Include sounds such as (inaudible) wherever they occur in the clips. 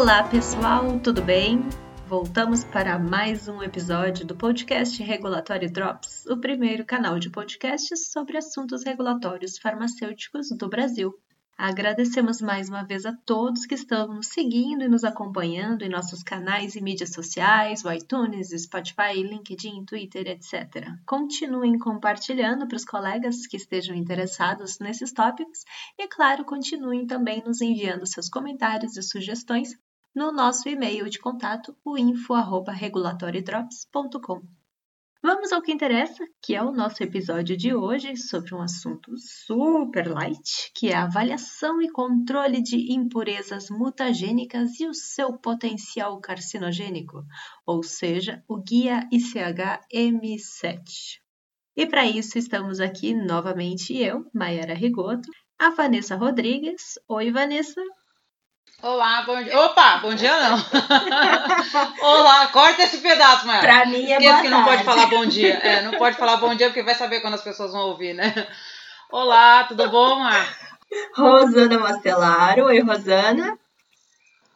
Olá, pessoal, tudo bem? Voltamos para mais um episódio do podcast Regulatório Drops, o primeiro canal de podcasts sobre assuntos regulatórios farmacêuticos do Brasil. Agradecemos mais uma vez a todos que estão nos seguindo e nos acompanhando em nossos canais e mídias sociais, o iTunes, Spotify, LinkedIn, Twitter, etc. Continuem compartilhando para os colegas que estejam interessados nesses tópicos e, claro, continuem também nos enviando seus comentários e sugestões no nosso e-mail de contato, o info@regulatoriodrops.com. Vamos ao que interessa, que é o nosso episódio de hoje sobre um assunto super light, que é a avaliação e controle de impurezas mutagênicas e o seu potencial carcinogênico, ou seja, o guia ICH M7. E para isso estamos aqui novamente eu, Mayara Rigoto, a Vanessa Rodrigues. Oi, Vanessa. Olá, bom dia. Opa, bom dia não. (laughs) Olá, corta esse pedaço, Maia. Pra mim é Esqueça boa que não pode tarde. falar bom dia. É, não pode falar bom dia porque vai saber quando as pessoas vão ouvir, né? Olá, tudo bom, Mar? Rosana Mastelaro. Oi, Rosana.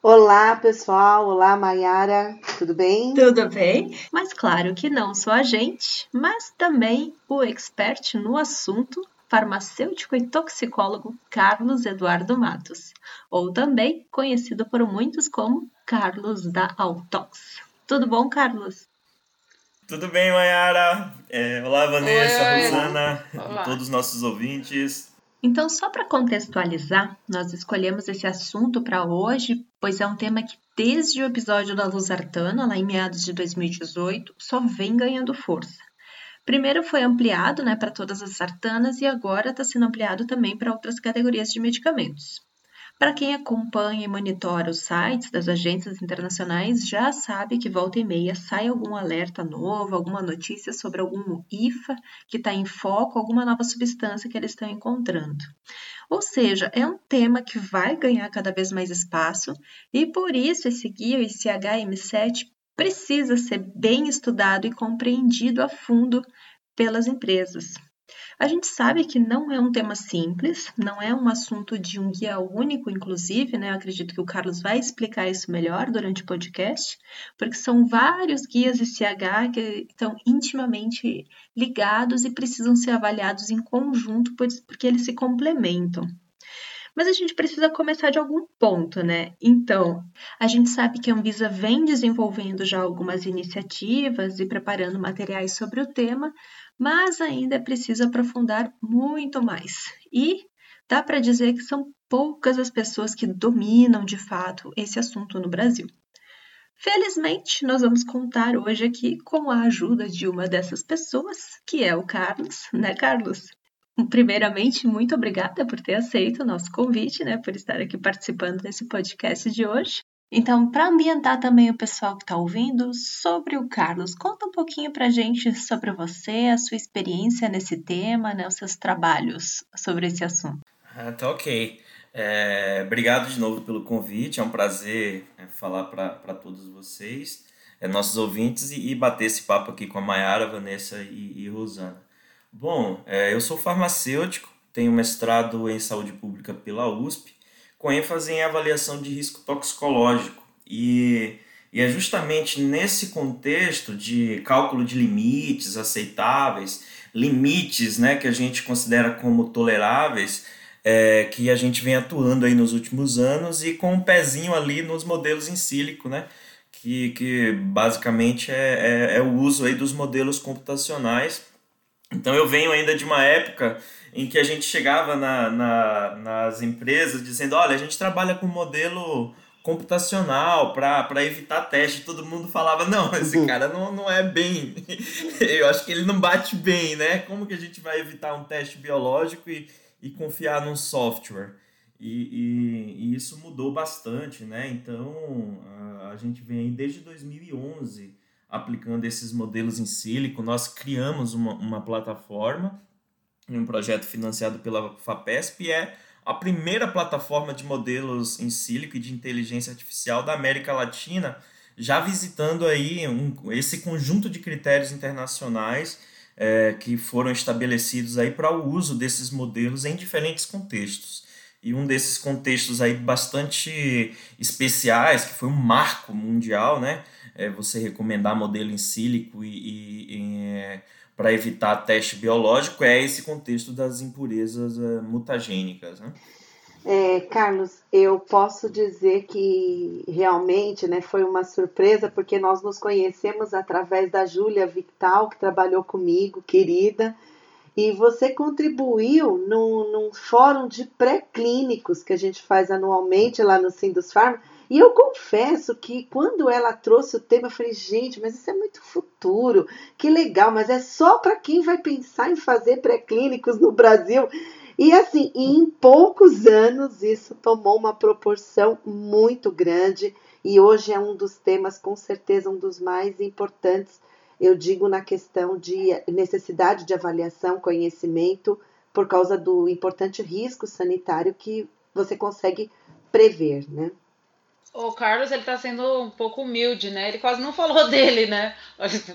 Olá, pessoal. Olá, Mayara. Tudo bem? Tudo bem? Mas claro que não só a gente, mas também o expert no assunto, farmacêutico e toxicólogo Carlos Eduardo Matos, ou também conhecido por muitos como Carlos da Altox. Tudo bom, Carlos? Tudo bem, Mayara? É, olá, Vanessa, Oi, oi. Rosana, Olá. todos os nossos ouvintes. Então, só para contextualizar, nós escolhemos esse assunto para hoje, pois é um tema que, desde o episódio da Luzartana, lá em meados de 2018, só vem ganhando força. Primeiro foi ampliado né, para todas as sartanas e agora está sendo ampliado também para outras categorias de medicamentos. Para quem acompanha e monitora os sites das agências internacionais, já sabe que volta e meia sai algum alerta novo, alguma notícia sobre algum IFA que está em foco, alguma nova substância que eles estão encontrando. Ou seja, é um tema que vai ganhar cada vez mais espaço e por isso esse guia, esse HM7, precisa ser bem estudado e compreendido a fundo pelas empresas. A gente sabe que não é um tema simples, não é um assunto de um guia único, inclusive, né? Eu acredito que o Carlos vai explicar isso melhor durante o podcast, porque são vários guias ICH que estão intimamente ligados e precisam ser avaliados em conjunto, porque eles se complementam. Mas a gente precisa começar de algum ponto, né? Então, a gente sabe que a Anvisa vem desenvolvendo já algumas iniciativas e preparando materiais sobre o tema, mas ainda é preciso aprofundar muito mais. E dá para dizer que são poucas as pessoas que dominam de fato esse assunto no Brasil. Felizmente, nós vamos contar hoje aqui com a ajuda de uma dessas pessoas, que é o Carlos, né, Carlos? Primeiramente, muito obrigada por ter aceito o nosso convite, né, por estar aqui participando desse podcast de hoje. Então, para ambientar também o pessoal que está ouvindo sobre o Carlos, conta um pouquinho para a gente sobre você, a sua experiência nesse tema, né, os seus trabalhos sobre esse assunto. Ah, tá ok. É, obrigado de novo pelo convite, é um prazer é, falar para todos vocês, é, nossos ouvintes, e, e bater esse papo aqui com a Mayara, Vanessa e, e Rosana. Bom, é, eu sou farmacêutico, tenho mestrado em saúde pública pela USP, com ênfase em avaliação de risco toxicológico. E, e é justamente nesse contexto de cálculo de limites aceitáveis, limites né, que a gente considera como toleráveis, é, que a gente vem atuando aí nos últimos anos e com um pezinho ali nos modelos em sílico, né? Que, que basicamente é, é, é o uso aí dos modelos computacionais. Então eu venho ainda de uma época em que a gente chegava na, na, nas empresas dizendo, olha, a gente trabalha com modelo computacional para evitar teste. Todo mundo falava, não, (laughs) esse cara não, não é bem. (laughs) Eu acho que ele não bate bem, né? Como que a gente vai evitar um teste biológico e, e confiar num software? E, e, e isso mudou bastante, né? Então a, a gente vem aí desde 2011 aplicando esses modelos em sílico. Nós criamos uma, uma plataforma um projeto financiado pela FAPESP e é a primeira plataforma de modelos em sílico e de inteligência artificial da América Latina, já visitando aí um, esse conjunto de critérios internacionais é, que foram estabelecidos aí para o uso desses modelos em diferentes contextos. e um desses contextos aí bastante especiais, que foi um marco mundial, né? É você recomendar modelo em sílico e, e, e é, para evitar teste biológico é esse contexto das impurezas é, mutagênicas, né? É, Carlos, eu posso dizer que realmente né, foi uma surpresa, porque nós nos conhecemos através da Júlia Victal, que trabalhou comigo, querida, e você contribuiu num, num fórum de pré-clínicos que a gente faz anualmente lá no Sindus Farm. E eu confesso que quando ela trouxe o tema, eu falei, gente, mas isso é muito futuro, que legal, mas é só para quem vai pensar em fazer pré-clínicos no Brasil. E assim, em poucos anos isso tomou uma proporção muito grande e hoje é um dos temas, com certeza, um dos mais importantes eu digo na questão de necessidade de avaliação, conhecimento, por causa do importante risco sanitário que você consegue prever, né? O Carlos, ele tá sendo um pouco humilde, né? Ele quase não falou (laughs) dele, né?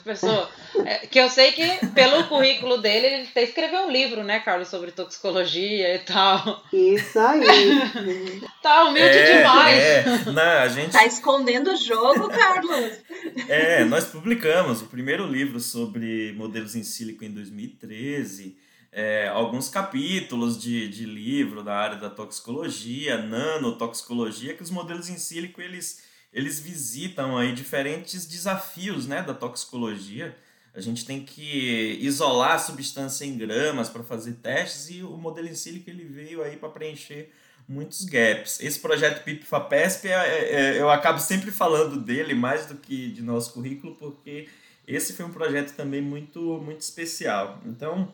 Pessoa, é, que eu sei que pelo currículo dele, ele até escreveu um livro, né, Carlos, sobre toxicologia e tal. Isso aí. (laughs) tá humilde é, demais. É, não, a gente... Tá escondendo o jogo, Carlos. (laughs) é, nós publicamos o primeiro livro sobre modelos em sílico em 2013 é, alguns capítulos de, de livro da área da toxicologia, nanotoxicologia, que os modelos em sílico eles, eles visitam aí diferentes desafios né, da toxicologia. A gente tem que isolar a substância em gramas para fazer testes e o modelo em sílico ele veio aí para preencher muitos gaps. Esse projeto PIP-FAPESP, é, é, é, eu acabo sempre falando dele mais do que de nosso currículo, porque esse foi um projeto também muito, muito especial. Então,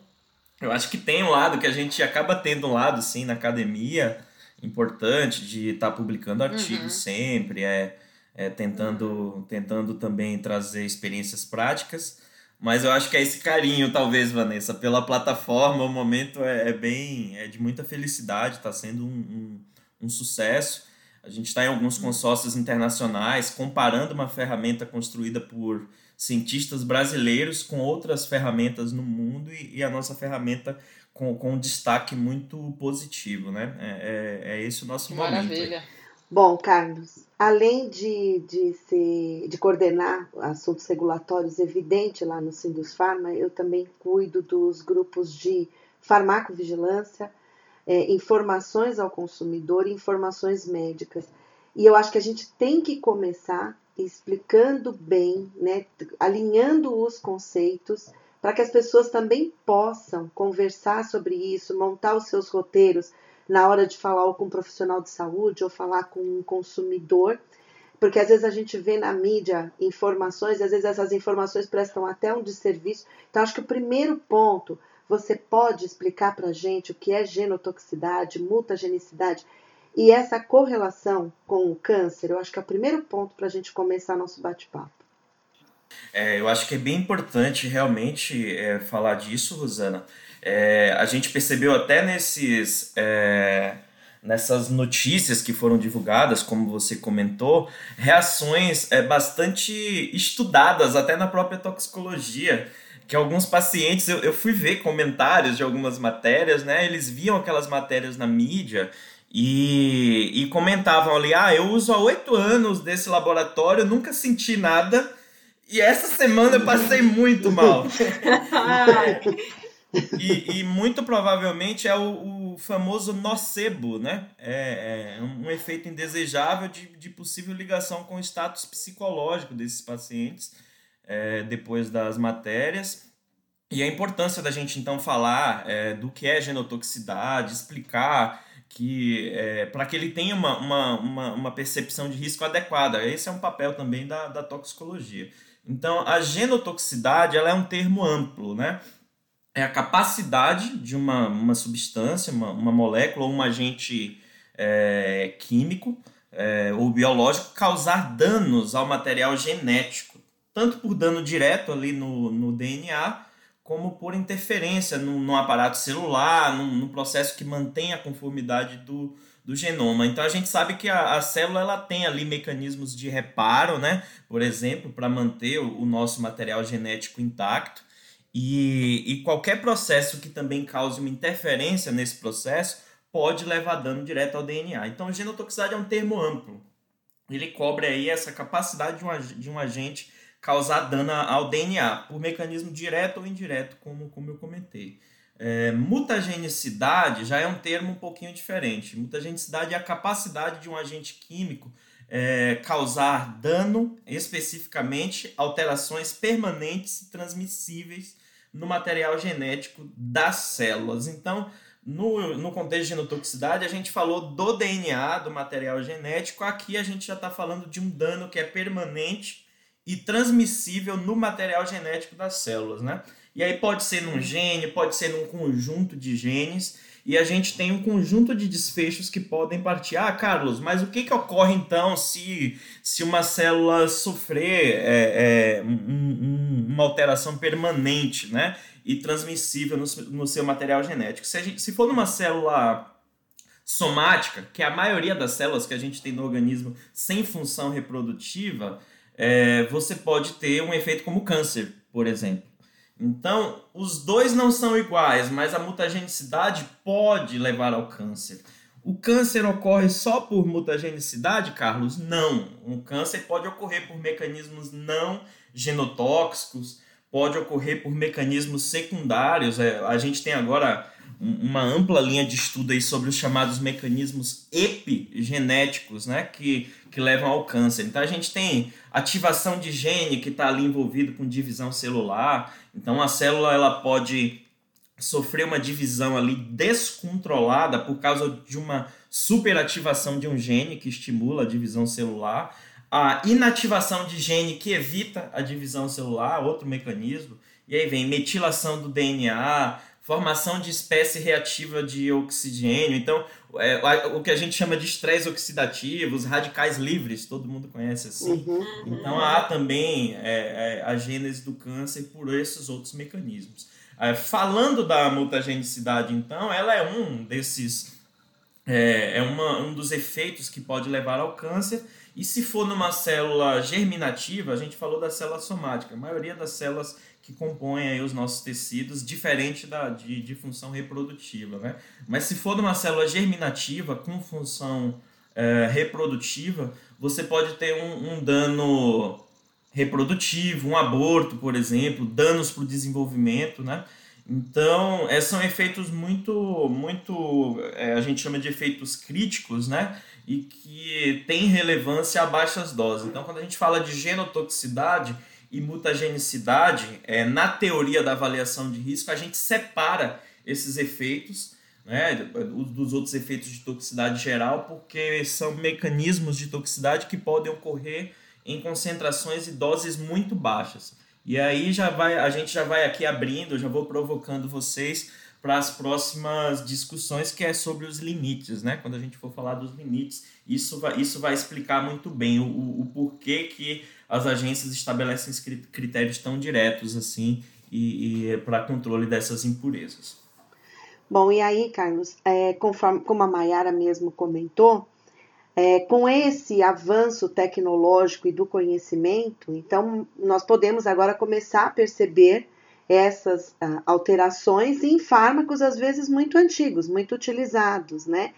eu acho que tem um lado que a gente acaba tendo um lado, sim, na academia, importante de estar tá publicando artigos uhum. sempre, é, é tentando, uhum. tentando também trazer experiências práticas. Mas eu acho que é esse carinho, talvez, Vanessa, pela plataforma. O momento é, é bem. é de muita felicidade, está sendo um, um, um, sucesso. A gente está em alguns uhum. consórcios internacionais, comparando uma ferramenta construída por cientistas brasileiros com outras ferramentas no mundo e, e a nossa ferramenta com, com um destaque muito positivo, né? É, é, é esse o nosso que momento. Maravilha. Bom, Carlos, além de, de, ser, de coordenar assuntos regulatórios evidente lá no Sindus Pharma, eu também cuido dos grupos de farmacovigilância, é, informações ao consumidor e informações médicas. E eu acho que a gente tem que começar explicando bem, né, alinhando os conceitos para que as pessoas também possam conversar sobre isso, montar os seus roteiros na hora de falar ou com um profissional de saúde ou falar com um consumidor, porque às vezes a gente vê na mídia informações, e às vezes essas informações prestam até um desserviço. Então acho que o primeiro ponto, você pode explicar para a gente o que é genotoxicidade, mutagenicidade, e essa correlação com o câncer, eu acho que é o primeiro ponto para a gente começar nosso bate-papo. É, eu acho que é bem importante realmente é, falar disso, Rosana. É, a gente percebeu até nesses, é, nessas notícias que foram divulgadas, como você comentou, reações é, bastante estudadas até na própria toxicologia que alguns pacientes, eu, eu fui ver comentários de algumas matérias, né? Eles viam aquelas matérias na mídia e, e comentavam ali: ah, eu uso há oito anos desse laboratório, nunca senti nada. E essa semana eu passei muito mal. (laughs) e, e, muito provavelmente é o, o famoso nocebo, né? É, é, um efeito indesejável de, de possível ligação com o status psicológico desses pacientes é, depois das matérias. E a importância da gente então falar é, do que é genotoxicidade, explicar que é, para que ele tenha uma, uma, uma, uma, percepção de risco adequada. Esse é um papel também da, da toxicologia. Então, a genotoxicidade ela é um termo amplo, né? É a capacidade de uma, uma substância, uma, uma molécula ou um agente é, químico é, ou biológico causar danos ao material genético, tanto por dano direto ali no, no DNA, como por interferência no, no aparato celular, no, no, processo que mantém a conformidade do, do genoma. Então a gente sabe que a, a célula ela tem ali mecanismos de reparo, né? Por exemplo, para manter o, o, nosso material genético intacto. E, e qualquer processo que também cause uma interferência nesse processo pode levar dano direto ao DNA. Então, genotoxicidade é um termo amplo. Ele cobre aí essa capacidade de um, de um agente causar dano ao DNA, por mecanismo direto ou indireto, como, como eu comentei. É, mutagenicidade já é um termo um pouquinho diferente. Mutagenicidade é a capacidade de um agente químico é, causar dano, especificamente alterações permanentes e transmissíveis no material genético das células. Então, no, no contexto de genotoxicidade, a gente falou do DNA, do material genético. Aqui a gente já está falando de um dano que é permanente e transmissível no material genético das células, né? E aí pode ser num gene, pode ser num conjunto de genes, e a gente tem um conjunto de desfechos que podem partir. Ah, Carlos, mas o que, que ocorre então se, se uma célula sofrer é, é, um, um, uma alteração permanente né, e transmissível no, no seu material genético? Se, gente, se for numa célula somática, que é a maioria das células que a gente tem no organismo sem função reprodutiva, é, você pode ter um efeito como câncer, por exemplo. Então, os dois não são iguais, mas a mutagenicidade pode levar ao câncer. O câncer ocorre só por mutagenicidade, Carlos? Não. Um câncer pode ocorrer por mecanismos não genotóxicos, pode ocorrer por mecanismos secundários. É, a gente tem agora uma ampla linha de estudo aí sobre os chamados mecanismos epigenéticos, né, que, que levam ao câncer. Então a gente tem ativação de gene que está ali envolvido com divisão celular. Então a célula ela pode sofrer uma divisão ali descontrolada por causa de uma superativação de um gene que estimula a divisão celular, a inativação de gene que evita a divisão celular, outro mecanismo, e aí vem metilação do DNA, formação de espécie reativa de oxigênio. Então, é, o que a gente chama de estresse oxidativo, os radicais livres, todo mundo conhece assim. Uhum. Então, há também é, é, a gênese do câncer por esses outros mecanismos. É, falando da mutagenicidade, então, ela é um desses. É, é uma, um dos efeitos que pode levar ao câncer. E se for numa célula germinativa, a gente falou da célula somática. A maioria das células que compõem os nossos tecidos, diferente da, de, de função reprodutiva. Né? Mas se for uma célula germinativa com função é, reprodutiva, você pode ter um, um, dano reprodutivo, um aborto, por exemplo, danos para o desenvolvimento, né? Então, é, são efeitos muito, muito, é, a gente chama de efeitos críticos, né? E que têm relevância a baixas doses. Então, quando a gente fala de genotoxicidade, e mutagenicidade, é, na teoria da avaliação de risco, a gente separa esses efeitos né, dos outros efeitos de toxicidade geral, porque são mecanismos de toxicidade que podem ocorrer em concentrações e doses muito baixas. E aí já vai, a gente já vai aqui abrindo, já vou provocando vocês para as próximas discussões que é sobre os limites, né? Quando a gente for falar dos limites, isso vai, isso vai explicar muito bem o, o, porquê que as agências estabelecem critérios tão diretos assim e, e para controle dessas impurezas. Bom, e aí, Carlos, é, conforme como a Mayara mesmo comentou, é, com esse avanço tecnológico e do conhecimento, então nós podemos agora começar a perceber essas ah, alterações em fármacos às vezes muito antigos, muito utilizados, né?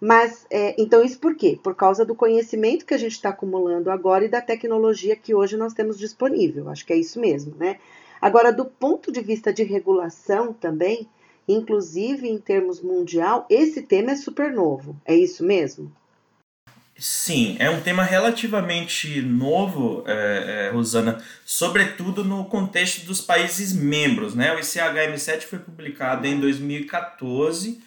Mas, é, então, isso por quê? Por causa do conhecimento que a gente está acumulando agora e da tecnologia que hoje nós temos disponível. Acho que é isso mesmo, né? Agora, do ponto de vista de regulação também, inclusive em termos mundial, esse tema é super novo. É isso mesmo? Sim, é um tema relativamente novo, é, é, Rosana, sobretudo no contexto dos países membros. Né? O ICHM7 foi publicado em 2014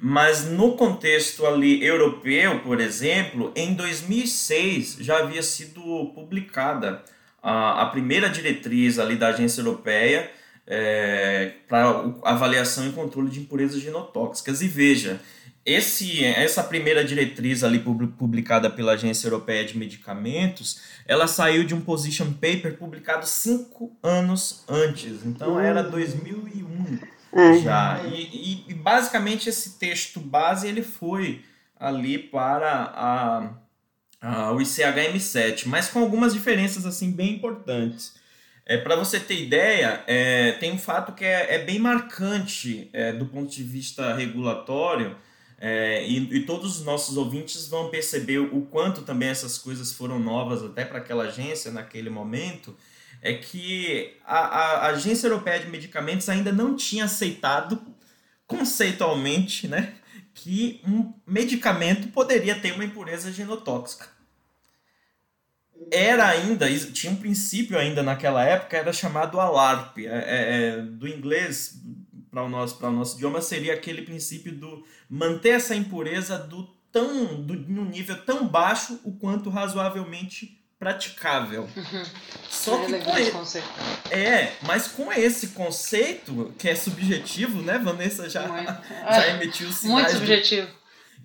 mas no contexto ali europeu, por exemplo, em 2006 já havia sido publicada a, a primeira diretriz ali da agência europeia é, para avaliação e controle de impurezas genotóxicas. E veja, esse, essa primeira diretriz ali publicada pela Agência Europeia de Medicamentos, ela saiu de um position paper publicado cinco anos antes, então era 2001 é. já. E, e, e, basicamente esse texto base ele foi ali para a, a, o ICHM7, mas com algumas diferenças assim bem importantes. É, para você ter ideia, é, tem um fato que é, é bem marcante é, do ponto de vista regulatório, é, e, e, todos os nossos ouvintes vão perceber o quanto também essas coisas foram novas até para aquela agência naquele momento, é que a, a, Agência Europeia de Medicamentos ainda não tinha aceitado conceitualmente né, que um medicamento poderia ter uma impureza genotóxica. Era ainda, tinha um princípio ainda naquela época, era chamado ALARP, é, é, é do inglês para o nosso para o nosso idioma seria aquele princípio do manter essa impureza do tão do, no nível tão baixo o quanto razoavelmente praticável. (laughs) Só é que com esse conceito. É, mas com esse conceito que é subjetivo, né? Vanessa já (laughs) já emitiu sinais Muito subjetivo. Do,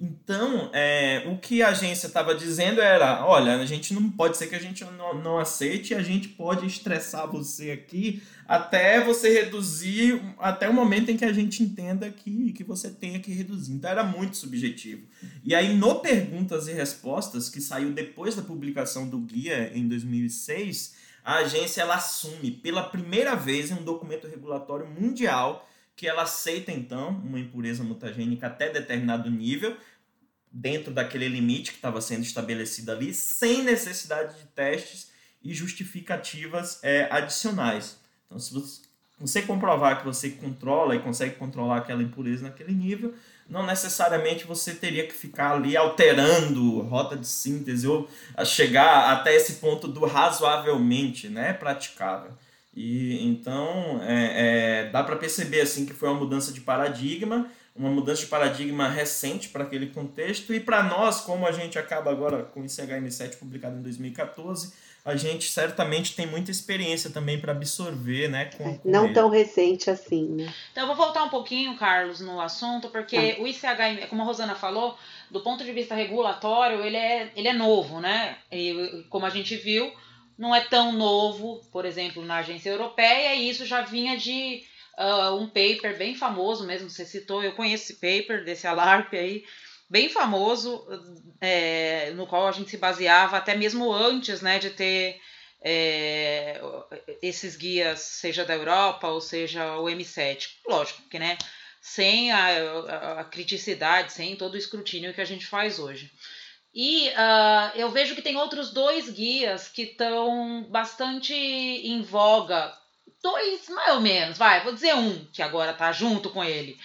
então, é, o que a agência estava dizendo era: olha, a gente não pode ser que a gente não, não aceite, a gente pode estressar você aqui até você reduzir, até o momento em que a gente entenda que, que você tenha que reduzir. Então, era muito subjetivo. E aí, no Perguntas e Respostas, que saiu depois da publicação do guia em 2006, a agência ela assume pela primeira vez em um documento regulatório mundial que ela aceita então uma impureza mutagênica até determinado nível, dentro daquele limite que estava sendo estabelecido ali, sem necessidade de testes e justificativas é, adicionais. Então, se você comprovar que você controla e consegue controlar aquela impureza naquele nível, não necessariamente você teria que ficar ali alterando rota de síntese ou chegar até esse ponto do razoavelmente né, praticável. E então é, é, dá para perceber assim que foi uma mudança de paradigma, uma mudança de paradigma recente para aquele contexto e para nós, como a gente acaba agora com o ICHM7 publicado em 2014, a gente certamente tem muita experiência também para absorver, né? Com, com Não ele. tão recente assim, né? Então eu vou voltar um pouquinho, Carlos, no assunto, porque ah. o ICHM, como a Rosana falou, do ponto de vista regulatório, ele é, ele é novo, né? E como a gente viu, não é tão novo, por exemplo, na agência europeia, e isso já vinha de uh, um paper bem famoso mesmo, você citou, eu conheço esse paper desse Alarp aí, bem famoso, é, no qual a gente se baseava até mesmo antes né, de ter é, esses guias, seja da Europa ou seja o M7. Lógico que, né? Sem a, a, criticidade, sem todo o escrutínio que a gente faz hoje. E uh, eu vejo que tem outros dois guias que estão bastante em voga. Dois, mais ou menos, vai, vou dizer um, que agora está junto com ele.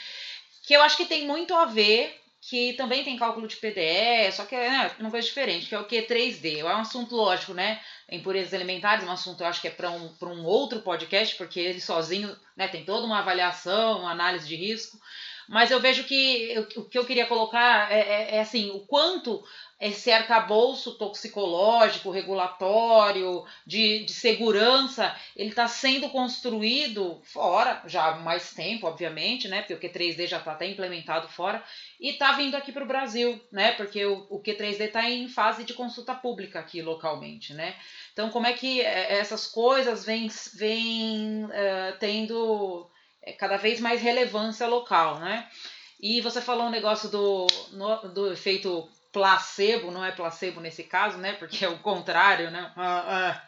Que eu acho que tem muito a ver, que também tem cálculo de PDE, só que é né, uma coisa diferente, que é o que 3D. É um assunto lógico, né? Impurezas alimentares, um assunto eu acho que é para um, um outro podcast, porque ele sozinho né, tem toda uma avaliação, uma análise de risco. Mas eu vejo que o que eu queria colocar é, é, é assim, o quanto esse arcabouço toxicológico, regulatório, de, de segurança, ele está sendo construído fora, já há mais tempo, obviamente, né? Porque o Q3D já está até implementado fora, e está vindo aqui para o Brasil, né? Porque o, o Q3D está em fase de consulta pública aqui localmente, né? Então, como é que é, essas coisas vêm, vêm uh, tendo cada vez mais relevância local, né? E você falou um negócio do, no, do efeito placebo, não é placebo nesse caso, né? Porque é o contrário, né? Ah, ah.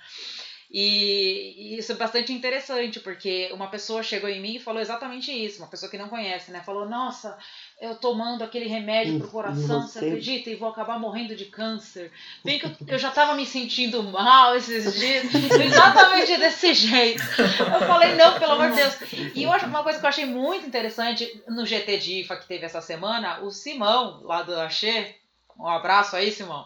E, e isso é bastante interessante, porque uma pessoa chegou em mim e falou exatamente isso, uma pessoa que não conhece, né? Falou, nossa, eu tomando aquele remédio pro coração, você acredita? E vou acabar morrendo de câncer. Bem que eu, eu já estava me sentindo mal esses dias, (laughs) exatamente desse jeito. Eu falei, não, pelo amor de Deus. E eu acho uma coisa que eu achei muito interessante no GT DIFA que teve essa semana, o Simão, lá do Axê, um abraço aí, Simão.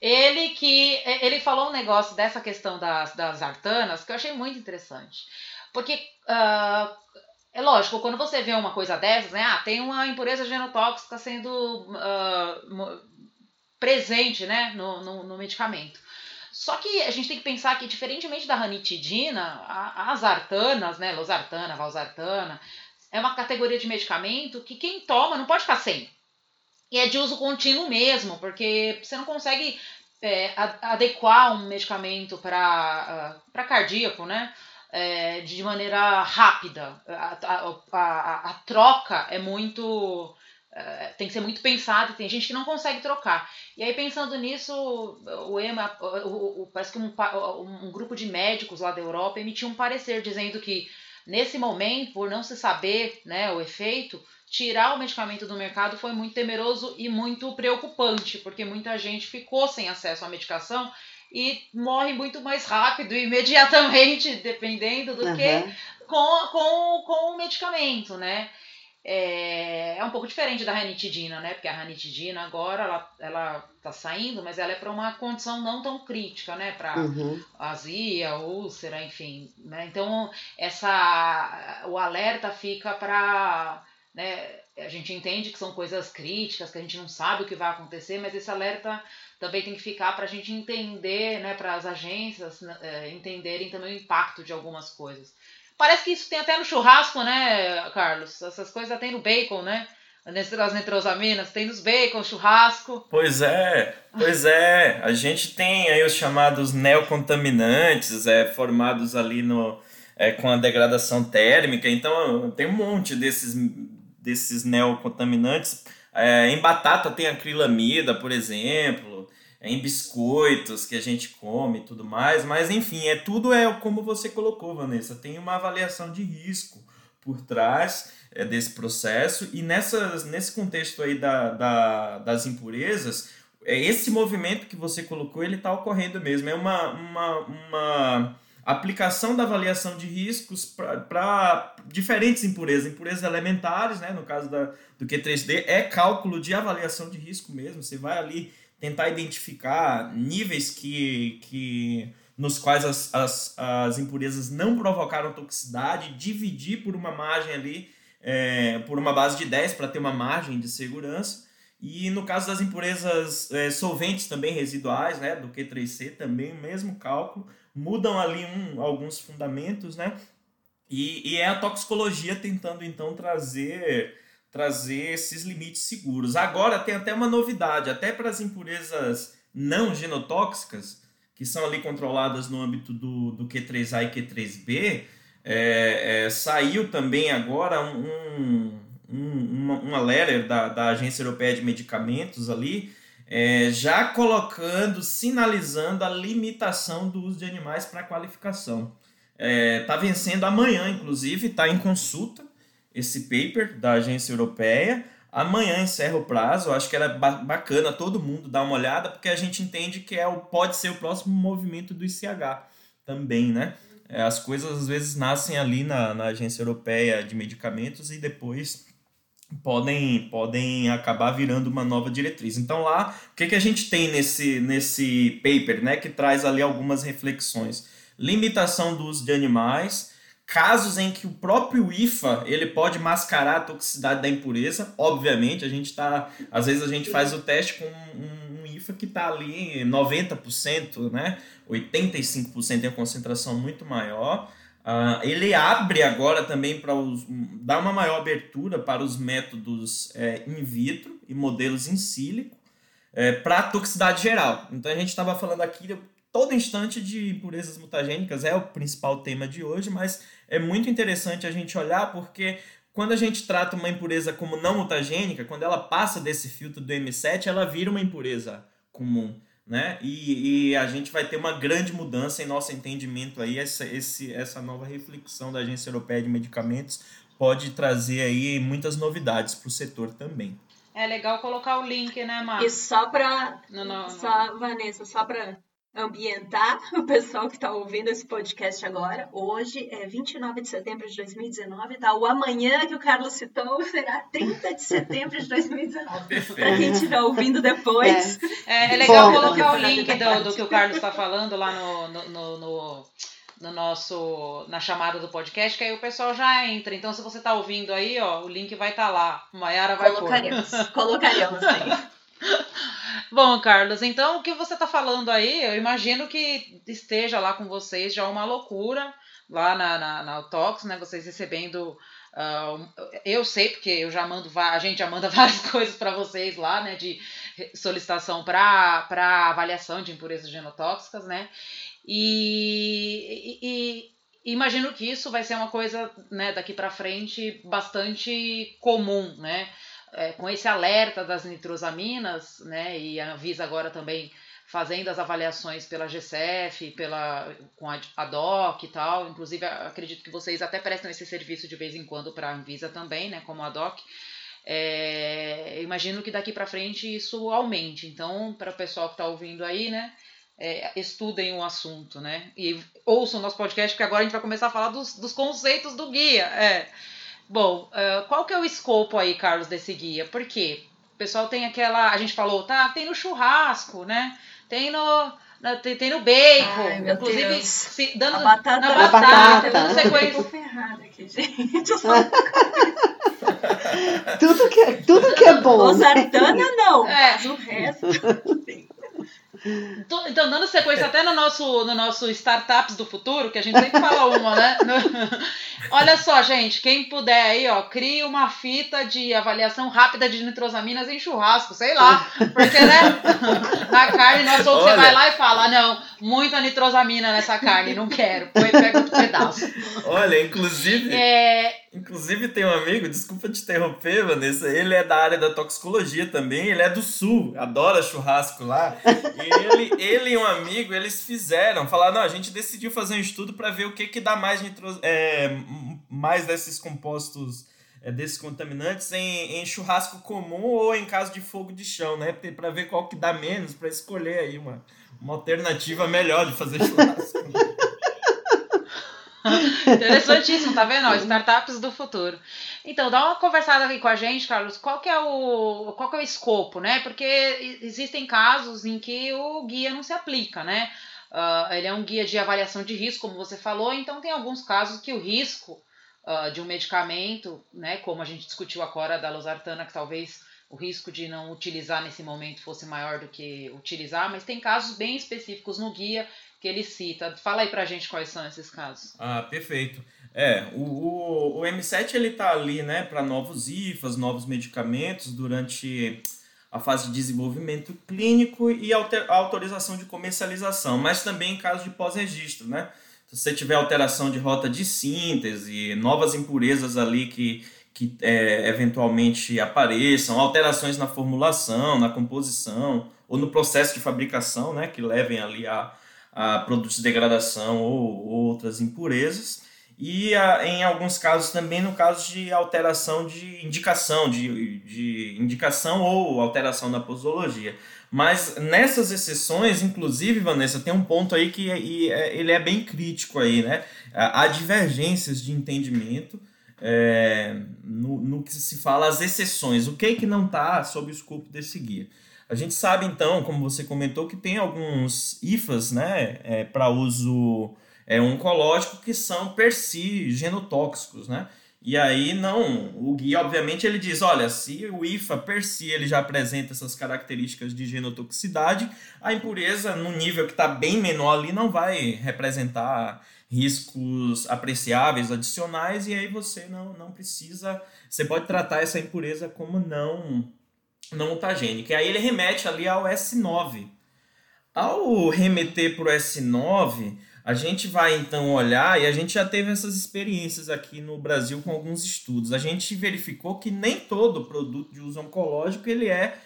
Ele que ele falou um negócio dessa questão das, das artanas que eu achei muito interessante. Porque uh, é lógico, quando você vê uma coisa dessas, né? Ah, tem uma impureza genotóxica sendo uh, presente né, no, no, no, medicamento. Só que a gente tem que pensar que, diferentemente da ranitidina, as artanas, né? Losartana, valsartana, é uma categoria de medicamento que quem toma não pode ficar sem. E é de uso contínuo mesmo, porque você não consegue é, adequar um medicamento para uh, cardíaco, né? É, de maneira rápida. A, a, a, a troca é muito. É, tem que ser muito pensada, tem gente que não consegue trocar. E aí, pensando nisso, o EMA, o, o, parece que um, um grupo de médicos lá da Europa emitiu um parecer dizendo que nesse momento, por não se saber né, o efeito, tirar o medicamento do mercado foi muito temeroso e muito preocupante, porque muita gente ficou sem acesso à medicação e morre muito mais rápido e (laughs) imediatamente, dependendo do uhum. que com, com, com o medicamento, né? É, é um pouco diferente da ranitidina, né? Porque a ranitidina agora ela, ela tá saindo, mas ela é para uma condição não tão crítica, né? Para uhum. azia, úlcera, enfim. Né? Então essa o alerta fica para né, a gente entende que são coisas críticas, que a gente não sabe o que vai acontecer, mas esse alerta também tem que ficar para a gente entender, né, para as agências né, é, entenderem também o impacto de algumas coisas. Parece que isso tem até no churrasco, né, Carlos? Essas coisas tem no bacon, né? As nitrosaminas, tem nos bacon, churrasco. Pois é, pois é. A gente tem aí os chamados neocontaminantes, é, formados ali no, é, com a degradação térmica. Então, tem um monte desses desses neocontaminantes. É, em batata tem acrilamida, por exemplo, é, em biscoitos que a gente come e tudo mais, mas enfim, é tudo é como você colocou, Vanessa. Tem uma avaliação de risco por trás é, desse processo e nessas, nesse contexto aí da, da, das impurezas, é, esse movimento que você colocou, ele está ocorrendo mesmo. É uma, uma, uma aplicação da avaliação de riscos para diferentes impurezas, impurezas elementares, né, no caso da, do Q3D, é cálculo de avaliação de risco mesmo. Você vai ali tentar identificar níveis que, que nos quais as, as, as impurezas não provocaram toxicidade, dividir por uma margem ali, é, por uma base de 10 para ter uma margem de segurança. E no caso das impurezas é, solventes também residuais, né, do Q3C, também o mesmo cálculo mudam ali um, alguns fundamentos, né? E, e é a toxicologia tentando então trazer trazer esses limites seguros. Agora tem até uma novidade, até para as impurezas não genotóxicas, que são ali controladas no âmbito do, do Q3A e Q3B, é, é, saiu também agora um, um, um, um letter da, da Agência Europeia de Medicamentos ali, é, já colocando, sinalizando a limitação do uso de animais para qualificação. Está é, tá vencendo amanhã, inclusive, está em consulta esse paper da agência europeia. Amanhã encerra o prazo, acho que era bacana todo mundo dar uma olhada, porque a gente entende que é o, pode ser o próximo movimento do ICH também, né? É, as coisas às vezes nascem ali na, na agência europeia de medicamentos e depois podem, podem acabar virando uma nova diretriz. Então lá, o que, que a gente tem nesse, nesse paper, né, que traz ali algumas reflexões? Limitação do uso de animais, casos em que o próprio IFA ele pode mascarar a toxicidade da impureza, obviamente, a gente está, às vezes a gente faz o teste com um, um IFA que está ali 90%, né, 85% tem uma concentração muito maior, Uh, ele abre agora também para os. dá uma maior abertura para os métodos é, in vitro e modelos em sílico é, para toxicidade geral. Então a gente estava falando aqui todo instante de impurezas mutagênicas, é o principal tema de hoje, mas é muito interessante a gente olhar porque quando a gente trata uma impureza como não mutagênica, quando ela passa desse filtro do M7, ela vira uma impureza comum né? E, e, a gente vai ter uma grande mudança em nosso entendimento aí, essa, esse, essa nova reflexão da Agência Europeia de Medicamentos pode trazer aí muitas novidades para o setor também. É legal colocar o link, né, Marcos? E só para, só, Vanessa, só para ambientar (laughs) o pessoal que está ouvindo esse podcast agora. Hoje é 29 de setembro de 2019, tá? O amanhã que o Carlos citou (laughs) será 30 de setembro de 2019. Para quem estiver ouvindo depois. É, é legal Bom, colocar o link do, do que o Carlos está falando lá no, no, no, no no nosso na chamada do podcast, que aí o pessoal já entra. Então, se você está ouvindo aí, ó, o link vai estar tá lá. Maiara vai colocaremos, pôr. Colocaremos, sim. (laughs) Bom, Carlos, então o que você está falando aí, eu imagino que esteja lá com vocês já uma loucura lá na, na, na né? Vocês recebendo. Uh, eu sei, porque eu já mando, a gente já manda (laughs) várias coisas para vocês lá, né? De solicitação para avaliação de impurezas genotóxicas, né? E, e, e, imagino que isso vai ser uma coisa, né, daqui para frente bastante comum, né? É, com esse alerta das nitrosaminas, né, e a Anvisa agora também fazendo as avaliações pela GCF, pela, com a, a DOC e tal. Inclusive, acredito que vocês até prestam esse serviço de vez em quando para a Anvisa também, né, como a DOC. É, imagino que daqui para frente isso aumente. Então, para o pessoal que está ouvindo aí, né, é, estudem o assunto, né? E ouçam o nosso podcast, porque agora a gente vai começar a falar dos, dos conceitos do guia. É. Bom, uh, qual que é o escopo aí, Carlos, desse guia? Porque o pessoal tem aquela. A gente falou, tá, tem no churrasco, né? Tem no. Na, tem, tem, no bacon, Ai, inclusive se, dando a batata, na batata, batata. dando sequência. Eu tô ferrada aqui, gente. Eu só... (laughs) tudo, que, é, tudo que é bom. Losartana né? não, é. mas o resto. (laughs) Então, dando sequência até no nosso, no nosso Startups do Futuro, que a gente sempre fala uma, né? (laughs) Olha só, gente, quem puder aí, ó, crie uma fita de avaliação rápida de nitrosaminas em churrasco, sei lá. Porque, né? (laughs) Na carne, nós outros, você vai lá e fala, não, muita nitrosamina nessa carne, não quero. Põe, pega outro pedaço. Olha, inclusive. É... Inclusive tem um amigo, desculpa te interromper, Vanessa, ele é da área da toxicologia também, ele é do sul, adora churrasco lá. Ele, (laughs) ele e um amigo, eles fizeram, falaram, não, a gente decidiu fazer um estudo para ver o que que dá mais, nitro, é, mais desses compostos, é, desses contaminantes em, em churrasco comum ou em caso de fogo de chão, né? Para ver qual que dá menos, para escolher aí uma, uma alternativa melhor de fazer churrasco. (laughs) Interessantíssimo, tá vendo? Ó, startups do futuro. Então, dá uma conversada aqui com a gente, Carlos. Qual que é o, qual que é o escopo, né? Porque existem casos em que o guia não se aplica, né? Uh, ele é um guia de avaliação de risco, como você falou, então tem alguns casos que o risco uh, de um medicamento, né, como a gente discutiu agora da losartana, que talvez o risco de não utilizar nesse momento fosse maior do que utilizar, mas tem casos bem específicos no guia que ele cita. Fala aí pra gente quais são esses casos. Ah, perfeito. É, o, o, o M7 ele tá ali, né, para novos IFAs, novos medicamentos durante a fase de desenvolvimento clínico e a autorização de comercialização, mas também em caso de pós-registro, né? Se você tiver alteração de rota de síntese, novas impurezas ali que, que é, eventualmente apareçam, alterações na formulação, na composição ou no processo de fabricação, né, que levem ali a, a produtos de degradação ou, ou outras impurezas. E a, em alguns casos também no caso de alteração de indicação, de, de indicação ou alteração da posologia. Mas nessas exceções, inclusive, Vanessa, tem um ponto aí que e, é, ele é bem crítico aí, né? Há divergências de entendimento é, no, no que se fala as exceções. O que é que não está sob o escopo desse guia? A gente sabe, então, como você comentou, que tem alguns IFAs né, é, para uso é, oncológico que são per si genotóxicos, né? E aí não, o guia obviamente ele diz, olha, se o IFA per si ele já apresenta essas características de genotoxicidade, a impureza no nível que está bem menor ali não vai representar riscos apreciáveis adicionais e aí você não, não precisa, você pode tratar essa impureza como não não mutagênica. E aí ele remete ali ao S9. Ao remeter para o S9, a gente vai então olhar, e a gente já teve essas experiências aqui no Brasil com alguns estudos. A gente verificou que nem todo produto de uso oncológico ele é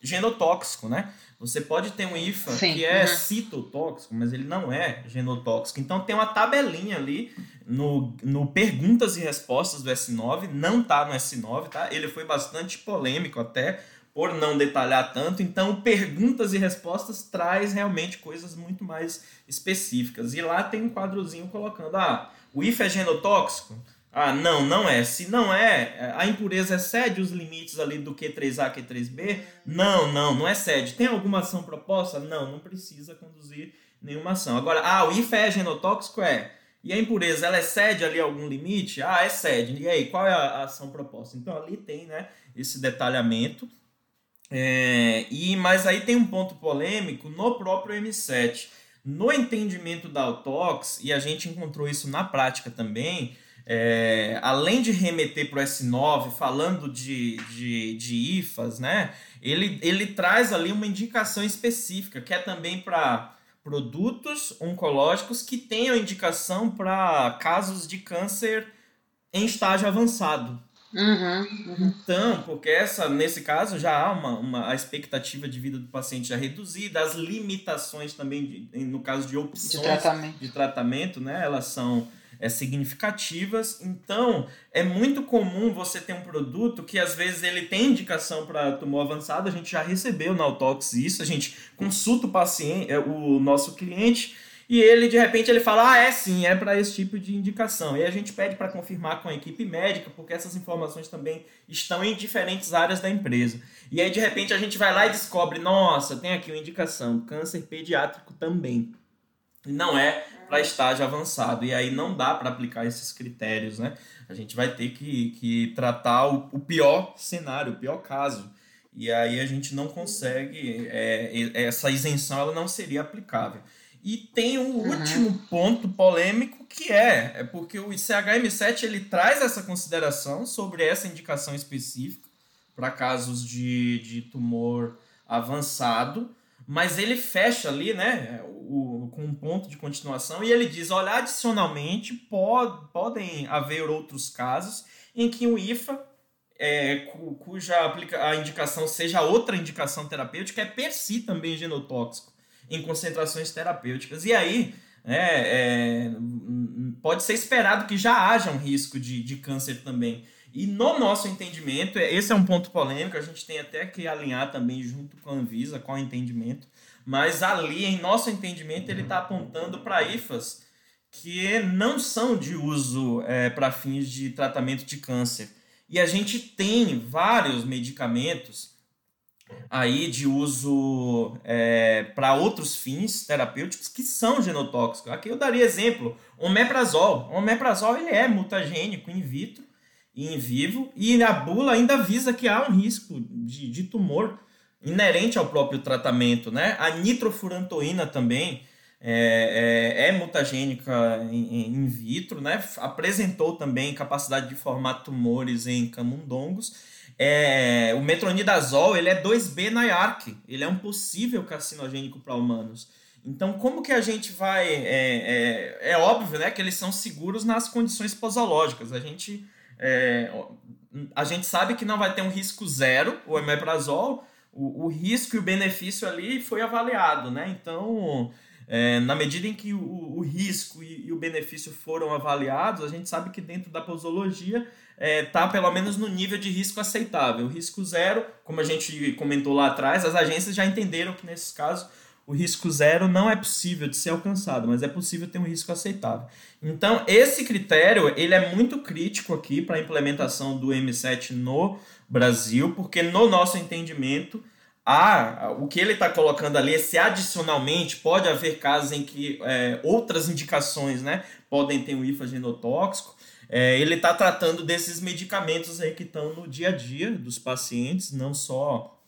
genotóxico, né? Você pode ter um IFA Sim. que é uhum. citotóxico, mas ele não é genotóxico. Então tem uma tabelinha ali no, no perguntas e respostas do S9, não tá no S9, tá? Ele foi bastante polêmico até por não detalhar tanto. Então, perguntas e respostas traz realmente coisas muito mais específicas. E lá tem um quadrozinho colocando: ah, o IF é genotóxico? Ah, não, não é. Se não é, a impureza excede os limites ali do Q3A, Q3B? Não, não, não excede. Tem alguma ação proposta? Não, não precisa conduzir nenhuma ação. Agora, ah, o IF é genotóxico? É. E a impureza, ela excede ali algum limite? Ah, excede. E aí, qual é a ação proposta? Então, ali tem, né, esse detalhamento. É, e Mas aí tem um ponto polêmico no próprio M7. No entendimento da Autox, e a gente encontrou isso na prática também, é, além de remeter para o S9 falando de, de, de IFAs, né, ele, ele traz ali uma indicação específica, que é também para produtos oncológicos que tenham indicação para casos de câncer em estágio avançado. Uhum, uhum. Então, porque essa, nesse caso já há uma, uma, a expectativa de vida do paciente já reduzida, as limitações também, de, no caso de opções de tratamento, de tratamento né, elas são é, significativas. Então, é muito comum você ter um produto que às vezes ele tem indicação para tumor avançado, a gente já recebeu na Autox isso, a gente consulta o paciente, é, o nosso cliente e ele de repente ele fala: "Ah, é sim, é para esse tipo de indicação". E a gente pede para confirmar com a equipe médica, porque essas informações também estão em diferentes áreas da empresa. E aí de repente a gente vai lá e descobre: "Nossa, tem aqui uma indicação, câncer pediátrico também". Não é para estágio avançado. E aí não dá para aplicar esses critérios, né? A gente vai ter que, que tratar o, o pior cenário, o pior caso. E aí a gente não consegue, é, essa isenção ela não seria aplicável. E tem um uhum. último ponto polêmico que é, é porque o ICHM7 ele traz essa consideração sobre essa indicação específica para casos de, de tumor avançado, mas ele fecha ali, né, o, com um ponto de continuação e ele diz, olha, adicionalmente pode, podem haver outros casos em que o IFA é, cuja aplica, a indicação seja outra indicação terapêutica é per si também genotóxico em concentrações terapêuticas. E aí, é, é, pode ser esperado que já haja um risco de, de câncer também. E no nosso entendimento, esse é um ponto polêmico, a gente tem até que alinhar também junto com a Anvisa, qual o entendimento, mas ali, em nosso entendimento, ele está apontando para IFAs que não são de uso é, para fins de tratamento de câncer. E a gente tem vários medicamentos aí de uso é, para outros fins terapêuticos que são genotóxicos. Aqui eu daria exemplo, omeprazol. O omeprazol ele é mutagênico in vitro e in vivo e a bula ainda avisa que há um risco de, de tumor inerente ao próprio tratamento, né? A nitrofurantoína também é, é, é mutagênica in, in, vitro, né? Apresentou também capacidade de formar tumores em camundongos é, o metronidazol ele é 2B na IARC, ele é um possível carcinogênico para humanos. Então, como que a gente vai. É, é, é, óbvio né, que eles são seguros nas condições posológicas. A gente, é, a gente sabe que não vai ter um risco zero, o omeprazol, o, o risco e o benefício ali foi avaliado. Né? Então, é, na medida em que o, o risco e, e, o benefício foram avaliados, a gente sabe que dentro da posologia é, tá pelo menos no nível de risco aceitável. Risco zero, como a gente comentou lá atrás, as agências já entenderam que nesses casos o risco zero não é possível de ser alcançado, mas é possível ter um risco aceitável. Então, esse critério ele é muito crítico aqui para a implementação do M7 no Brasil, porque no nosso entendimento há, o que ele está colocando ali é se adicionalmente pode haver casos em que é, outras indicações né, podem ter um IFA genotóxico. É, ele está tratando desses medicamentos aí que estão no dia a dia dos pacientes, não só,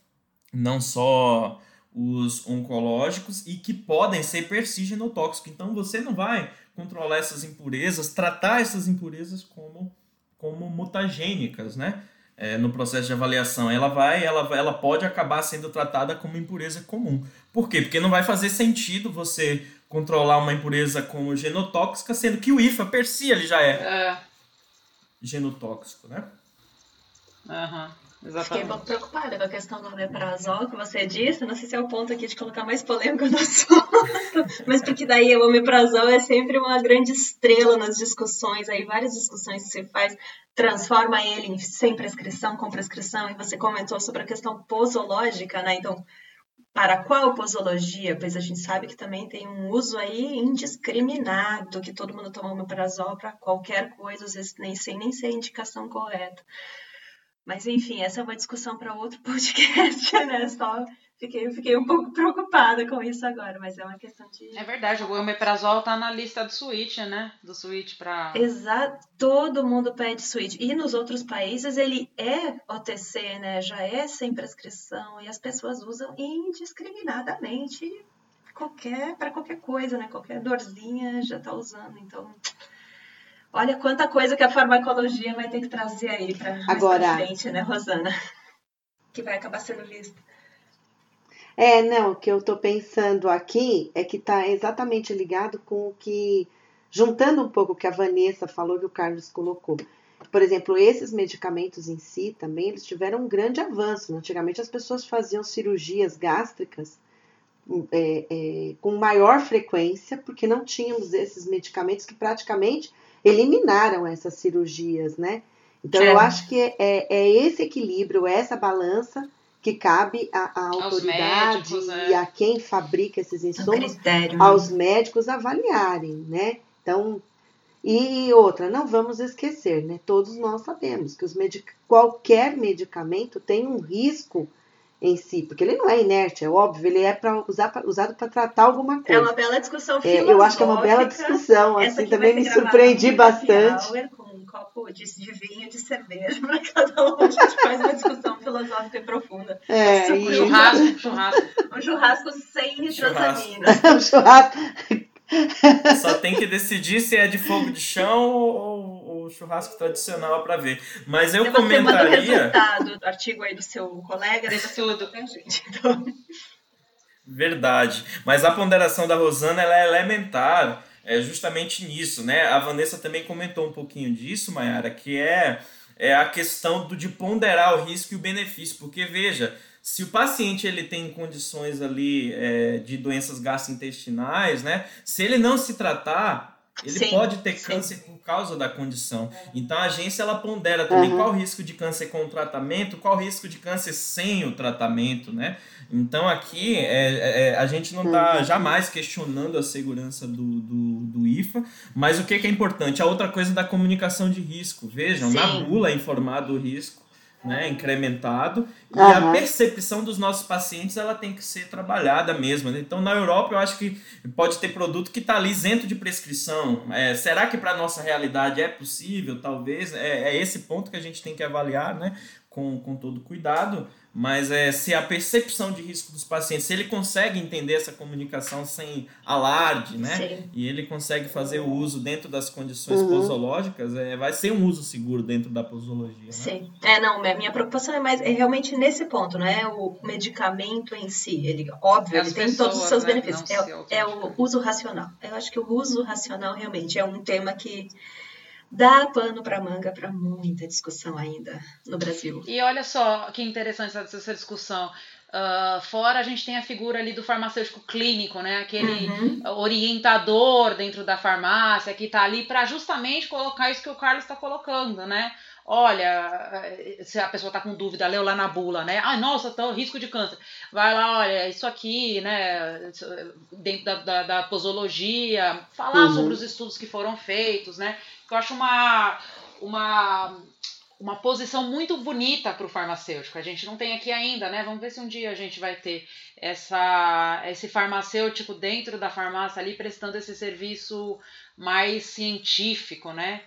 não só os oncológicos, e que podem ser per si genotóxicos. Então você não vai controlar essas impurezas, tratar essas impurezas como, como mutagênicas, né? é, no processo de avaliação, ela vai, ela, ela pode acabar sendo tratada como impureza comum. Por quê? Porque não vai fazer sentido você controlar uma impureza como genotóxica, sendo que o IFA per si ele já é, é. Genotóxico, né? Aham. Uhum. Exatamente. Fiquei um pouco preocupada com a questão do omeprazol que você disse. Não sei se é o ponto aqui de colocar mais polêmica (laughs) no assunto, mas porque daí o omeprazol é sempre uma grande estrela nas discussões, aí várias discussões que você faz, transforma ele em sem prescrição, com prescrição, e você comentou sobre a questão posológica, né? Então, para qual posologia? Pois a gente sabe que também tem um uso aí indiscriminado, que todo mundo toma omeprazol para qualquer coisa, às vezes nem sem nem ser a indicação correta. Mas enfim, essa é uma discussão para outro (laughs) podcast, né? Só fiquei, fiquei um pouco preocupada com isso agora, mas é uma questão de. É verdade, o omeprazol tá na lista do switch, né? Do switch para. Exato, todo mundo pede switch. E nos outros países ele é OTC, né? Já é sem prescrição e as pessoas usam indiscriminadamente qualquer para qualquer coisa, né? Qualquer dorzinha já tá usando, então Olha quanta coisa que a farmacologia vai ter que trazer aí para Agora, frente, né, Rosana? Que vai acabar sendo vista. É, não, o que eu estou pensando aqui é que está exatamente ligado com o que, juntando um pouco o que a Vanessa falou que o Carlos colocou. por exemplo, esses medicamentos em si também eles tiveram um grande avanço. Antigamente as pessoas faziam cirurgias gástricas é, é, com maior frequência, porque não tínhamos esses medicamentos que praticamente eliminaram essas cirurgias, né? Então é. eu acho que é, é, esse equilíbrio, essa balança que cabe à, autoridade médicos, e a quem fabrica esses insumos, critério, né? aos médicos avaliarem, né? Então, e outra, não vamos esquecer, né? Todos nós sabemos que os medic qualquer medicamento tem um risco em si, porque ele não é inerte, é óbvio, ele é para usar usado para tratar alguma é coisa. É uma bela discussão filosófica. É, eu acho que é uma bela discussão, assim, também me surpreendi bastante. Hour, com um copo de, de vinho, de cerveja, (laughs) para cada um a gente faz uma discussão filosófica e profunda. É, e... churrasco, churrasco. (laughs) Um churrasco sem nitrosamina. (laughs) um churrasco só tem que decidir se é de fogo de chão ou, churrasco tradicional para ver. Mas eu comentaria. Você manda o resultado do artigo aí do seu colega, daí você tudo, né, gente? Então... (laughs) Verdade. Mas a ponderação da Rosana ela é elementar é justamente nisso, né? A Vanessa também comentou um pouquinho disso, Mayara, que é, é a questão do, de ponderar o risco e o benefício. Porque, veja, se o paciente ele tem condições ali é, de doenças gastrointestinais, né? Se ele não se tratar, ele sim, pode ter sim. câncer por causa da condição. Então a agência ela pondera também uhum. qual o risco de câncer com o tratamento, qual o risco de câncer sem o tratamento, né? Então aqui é, é a gente não está uhum. jamais questionando a segurança do, do, do, IFA, mas o que, que é importante? A outra coisa da comunicação de risco. Vejam, Sim. na bula é informado o risco né, incrementado e a percepção dos nossos pacientes ela tem que ser trabalhada mesmo. Né? Então na Europa eu acho que pode ter produto que está ali isento de prescrição. É, será que para nossa realidade é possível? Talvez é, é, esse ponto que a gente tem que avaliar, né, com, com todo cuidado mas é, se a percepção de risco dos pacientes, se ele consegue entender essa comunicação sem alarde, né? Sim. E ele consegue fazer o uso dentro das condições uhum. posológicas, é, vai ser um uso seguro dentro da posologia. Né? Sim. É, não, minha preocupação é mais é realmente nesse ponto, né? O medicamento em si, ele, óbvio, ele tem todos os seus né? benefícios. É, é o uso racional. Eu acho que o uso racional realmente é um tema que dá pano para manga para muita discussão ainda no Brasil. E olha só que interessante essa discussão. Uh, fora a gente tem a figura ali do farmacêutico clínico, né? Aquele uhum. orientador dentro da farmácia que está ali para justamente colocar isso que o Carlos está colocando, né? Olha, se a pessoa está com dúvida, leu lá na bula, né? Ah, nossa, tá risco de câncer. Vai lá, olha, isso aqui, né? Dentro da, da, da posologia, falar uhum. sobre os estudos que foram feitos, né? eu acho uma, uma, uma posição muito bonita para o farmacêutico. A gente não tem aqui ainda, né? Vamos ver se um dia a gente vai ter essa, esse farmacêutico dentro da farmácia ali prestando esse serviço mais científico, né?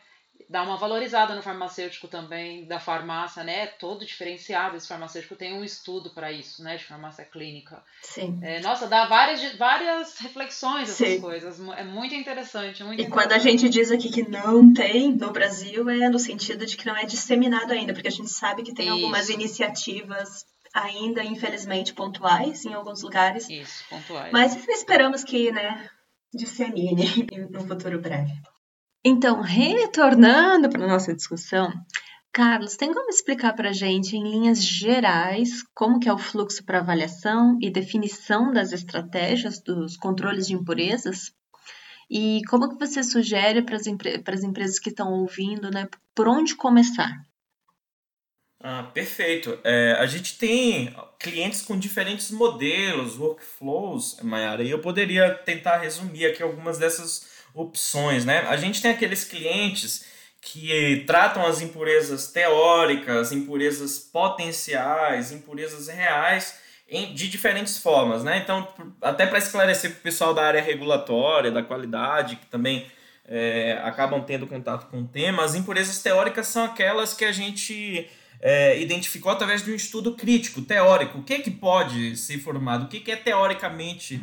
Dá uma valorizada no farmacêutico também, da farmácia, né? É todo diferenciado. Esse farmacêutico tem um estudo para isso, né? De farmácia clínica. Sim. É, nossa, dá várias, várias reflexões essas Sim. coisas. É muito interessante. É muito e interessante. quando a gente diz aqui que não tem no Brasil, é no sentido de que não é disseminado ainda, porque a gente sabe que tem isso. algumas iniciativas ainda, infelizmente, pontuais em alguns lugares. Isso, pontuais. Mas esperamos que, né, dissemine (laughs) no futuro breve. Então, retornando para a nossa discussão, Carlos, tem como explicar para a gente, em linhas gerais, como que é o fluxo para avaliação e definição das estratégias dos controles de impurezas? E como que você sugere para as, empre empresas que estão ouvindo, né, por onde começar? Ah, perfeito. É, a gente tem clientes com diferentes modelos, workflows, Mayara, e eu poderia tentar resumir aqui algumas dessas opções, né? A gente tem aqueles clientes que tratam as impurezas teóricas, impurezas potenciais, impurezas reais de diferentes formas, né? Então, até para esclarecer para o pessoal da área regulatória, da qualidade, que também é, acabam tendo contato com o tema, as impurezas teóricas são aquelas que a gente é, identificou através de um estudo crítico, teórico. O que, é que pode ser formado? O que, que é teoricamente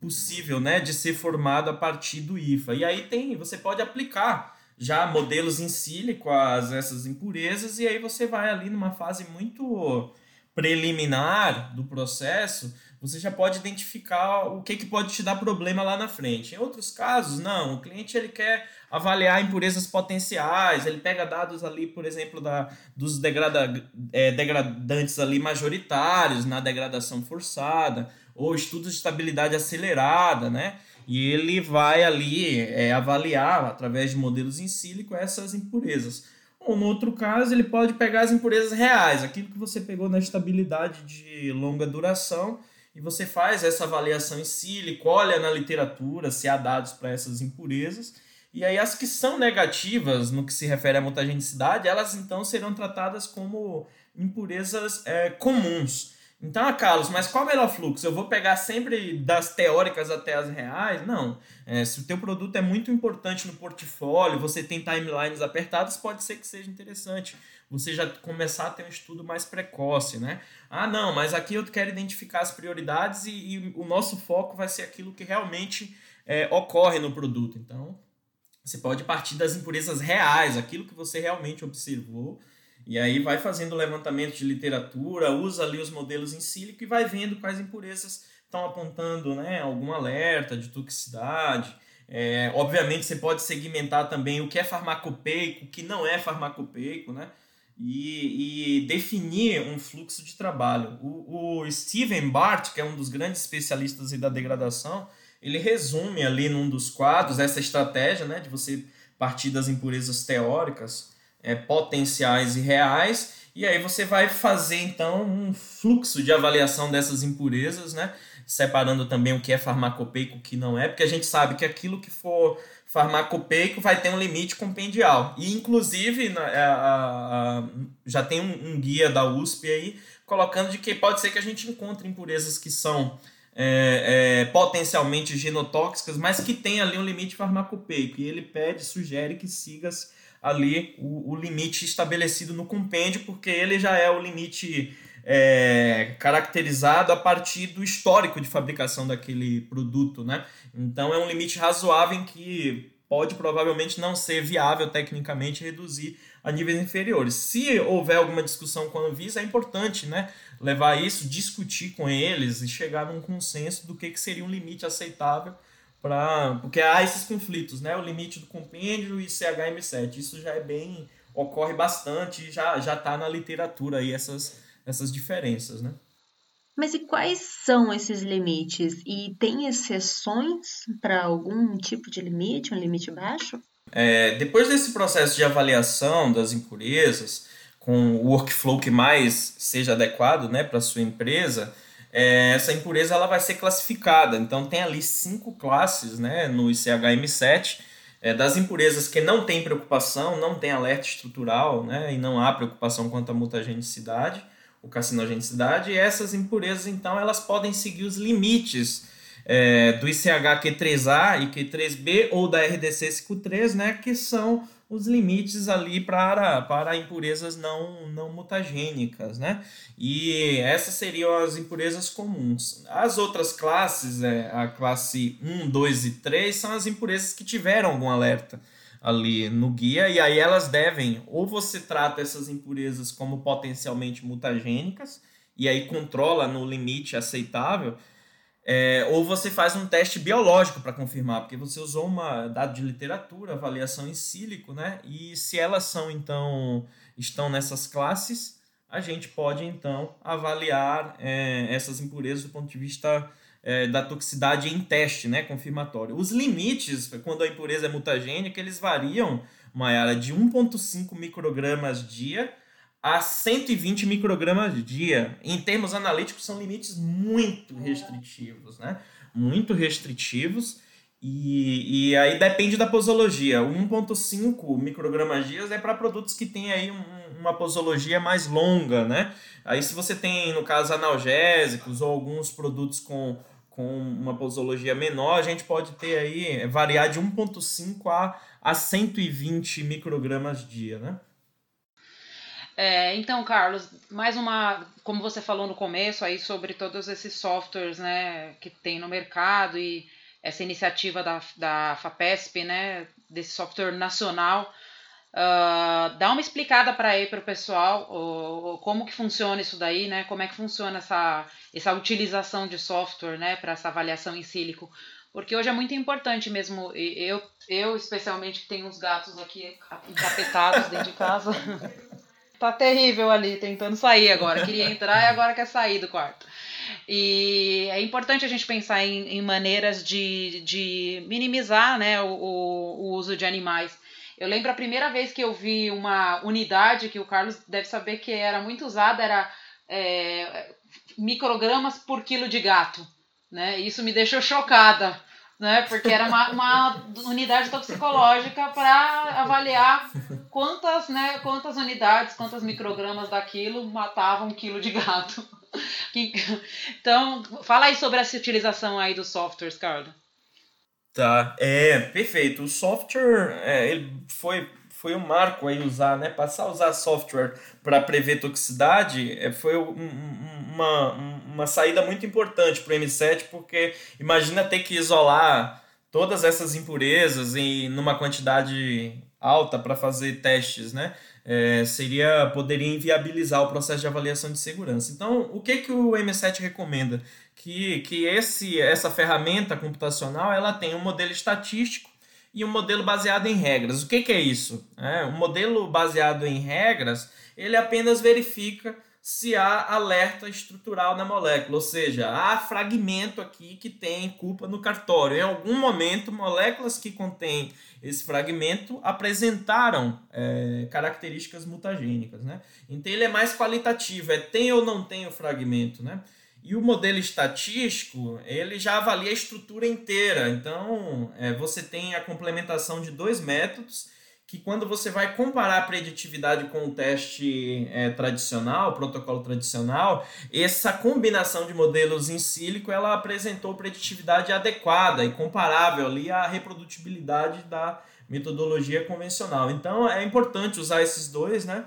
possível, né, de ser formado a partir do IFA. E aí tem, você pode aplicar já modelos em sílico as essas impurezas e aí você vai ali numa fase muito preliminar do processo, você já pode identificar o que, que pode te dar problema lá na frente. Em outros casos, não. O cliente ele quer avaliar impurezas potenciais, ele pega dados ali, por exemplo, da, dos degrada, é, degradantes ali majoritários na degradação forçada, ou estudos de estabilidade acelerada, né? E ele vai ali é, avaliar, através de modelos em sílico, essas impurezas. Ou no outro caso, ele pode pegar as impurezas reais, aquilo que você pegou na estabilidade de longa duração, e você faz essa avaliação em sílico, olha na literatura se há dados para essas impurezas, e aí as que são negativas no que se refere à mutagenicidade, elas então serão tratadas como impurezas é, comuns. Então, ah, Carlos, mas qual é o melhor fluxo? Eu vou pegar sempre das teóricas até as reais? Não. É, se o teu produto é muito importante no portfólio, você tem timelines apertadas, pode ser que seja interessante. Você já começar a ter um estudo mais precoce, né? Ah, não, mas aqui eu quero identificar as prioridades e, e o nosso foco vai ser aquilo que realmente é, ocorre no produto. Então, você pode partir das impurezas reais, aquilo que você realmente observou e aí vai fazendo levantamento de literatura, usa ali os modelos em sílico e vai vendo quais impurezas estão apontando né, algum alerta de toxicidade. É, obviamente você pode segmentar também o que é farmacopeico, o que não é farmacopeico, né? E, e definir um fluxo de trabalho. O, o Steven Bart, que é um dos grandes especialistas da degradação, ele resume ali num dos quadros essa estratégia né, de você partir das impurezas teóricas é, potenciais e reais, e aí você vai fazer então um fluxo de avaliação dessas impurezas, né? separando também o que é farmacopeico e o que não é, porque a gente sabe que aquilo que for farmacopeico vai ter um limite compendial. E, inclusive, a, a, a, já tem um, um, guia da USP aí colocando de que pode ser que a gente encontre impurezas que são é, é, potencialmente genotóxicas, mas que tem ali um limite farmacopeico. E ele pede, sugere que siga-se ali o, o limite estabelecido no compêndio, porque ele já é o limite é, caracterizado a partir do histórico de fabricação daquele produto, né? Então é um limite razoável em que pode provavelmente não ser viável tecnicamente reduzir a níveis inferiores. Se houver alguma discussão com a Anvisa, é importante né, levar isso, discutir com eles e chegar num consenso do que, que seria um limite aceitável porque há esses conflitos, né? O limite do compêndio e CHM7. Isso já é bem ocorre bastante, já já está na literatura aí essas essas diferenças, né? Mas e quais são esses limites? E tem exceções para algum tipo de limite, um limite baixo? É, depois desse processo de avaliação das impurezas, com o workflow que mais seja adequado né, para a sua empresa, é, essa impureza ela vai ser classificada. Então tem ali cinco classes né, no ICHM7 é, das impurezas que não tem preocupação, não tem alerta estrutural né, e não há preocupação quanto à mutagenicidade ou carcinogenicidade. E essas impurezas, então, elas podem seguir os limites é, do ICH Q3A e Q3B ou da RDC 53, né, que são os limites ali para, para impurezas não, não mutagênicas, né? E essas seriam as impurezas comuns. As outras classes, é, a classe 1, 2 e 3, são as impurezas que tiveram algum alerta ali no guia, e aí elas devem, ou você trata essas impurezas como potencialmente mutagênicas, e aí controla no limite aceitável, é, ou você faz um teste biológico para confirmar, porque você usou uma dado de literatura, avaliação em sílico, né? E se elas são então estão nessas classes, a gente pode então avaliar é, essas impurezas do ponto de vista é, da toxicidade em teste, né? Confirmatório. Os limites, quando a impureza é mutagênica, eles variam, Mayara, de 1,5 microgramas dia a 120 microgramas dia. Em termos analíticos, são limites muito restritivos, né? Muito restritivos. E, e aí depende da posologia. 1,5 microgramas dia é para produtos que têm aí um, uma posologia mais longa, né? Aí se você tem, no caso, analgésicos ou alguns produtos com, com uma posologia menor, a gente pode ter aí, variar de 1,5 a, a 120 microgramas dia, né? É, então, Carlos, mais uma, como você falou no começo aí sobre todos esses softwares, né, que tem no mercado e essa iniciativa da, da FAPESP, né, desse software nacional, uh, dá uma explicada para aí para o pessoal, como que funciona isso daí, né? Como é que funciona essa, essa utilização de software, né, para essa avaliação em sílico? Porque hoje é muito importante mesmo, eu, eu especialmente que tenho uns gatos aqui encapetados dentro de casa. (laughs) tá terrível ali, tentando sair agora. Queria entrar e agora quer sair do quarto. E é importante a gente pensar em, em maneiras de, de minimizar né, o, o, uso de animais. Eu lembro a primeira vez que eu vi uma unidade que o Carlos deve saber que era muito usada, era é, microgramas por quilo de gato. Né? Isso me deixou chocada, né? porque era uma, uma unidade toxicológica para avaliar quantas, né, quantas unidades, quantas microgramas daquilo matavam um quilo de gato. (laughs) Então, fala aí sobre essa utilização aí dos softwares, Carlos. Tá, é, perfeito. O software, é, ele foi, foi um marco aí usar, né? Passar a usar software para prever toxicidade é, foi um, uma, uma saída muito importante para o M7, porque imagina ter que isolar todas essas impurezas em numa quantidade alta para fazer testes, né? é, seria poderia inviabilizar o processo de avaliação de segurança. Então, o que, que o M7 recomenda? Que, que esse, essa ferramenta computacional ela tem um modelo estatístico e um modelo baseado em regras. O que, que é isso? É, um modelo baseado em regras ele apenas verifica se há alerta estrutural na molécula, ou seja, há fragmento aqui que tem culpa no cartório. Em algum momento, moléculas que contêm esse fragmento apresentaram é, características mutagênicas. Né? Então ele é mais qualitativo, é tem ou não tem o fragmento. Né? E o modelo estatístico, ele já avalia a estrutura inteira. Então, é, você tem a complementação de dois métodos que quando você vai comparar a preditividade com o teste é, tradicional, protocolo tradicional, essa combinação de modelos em sílico, ela apresentou preditividade adequada e comparável ali à reprodutibilidade da metodologia convencional. Então é importante usar esses dois, né?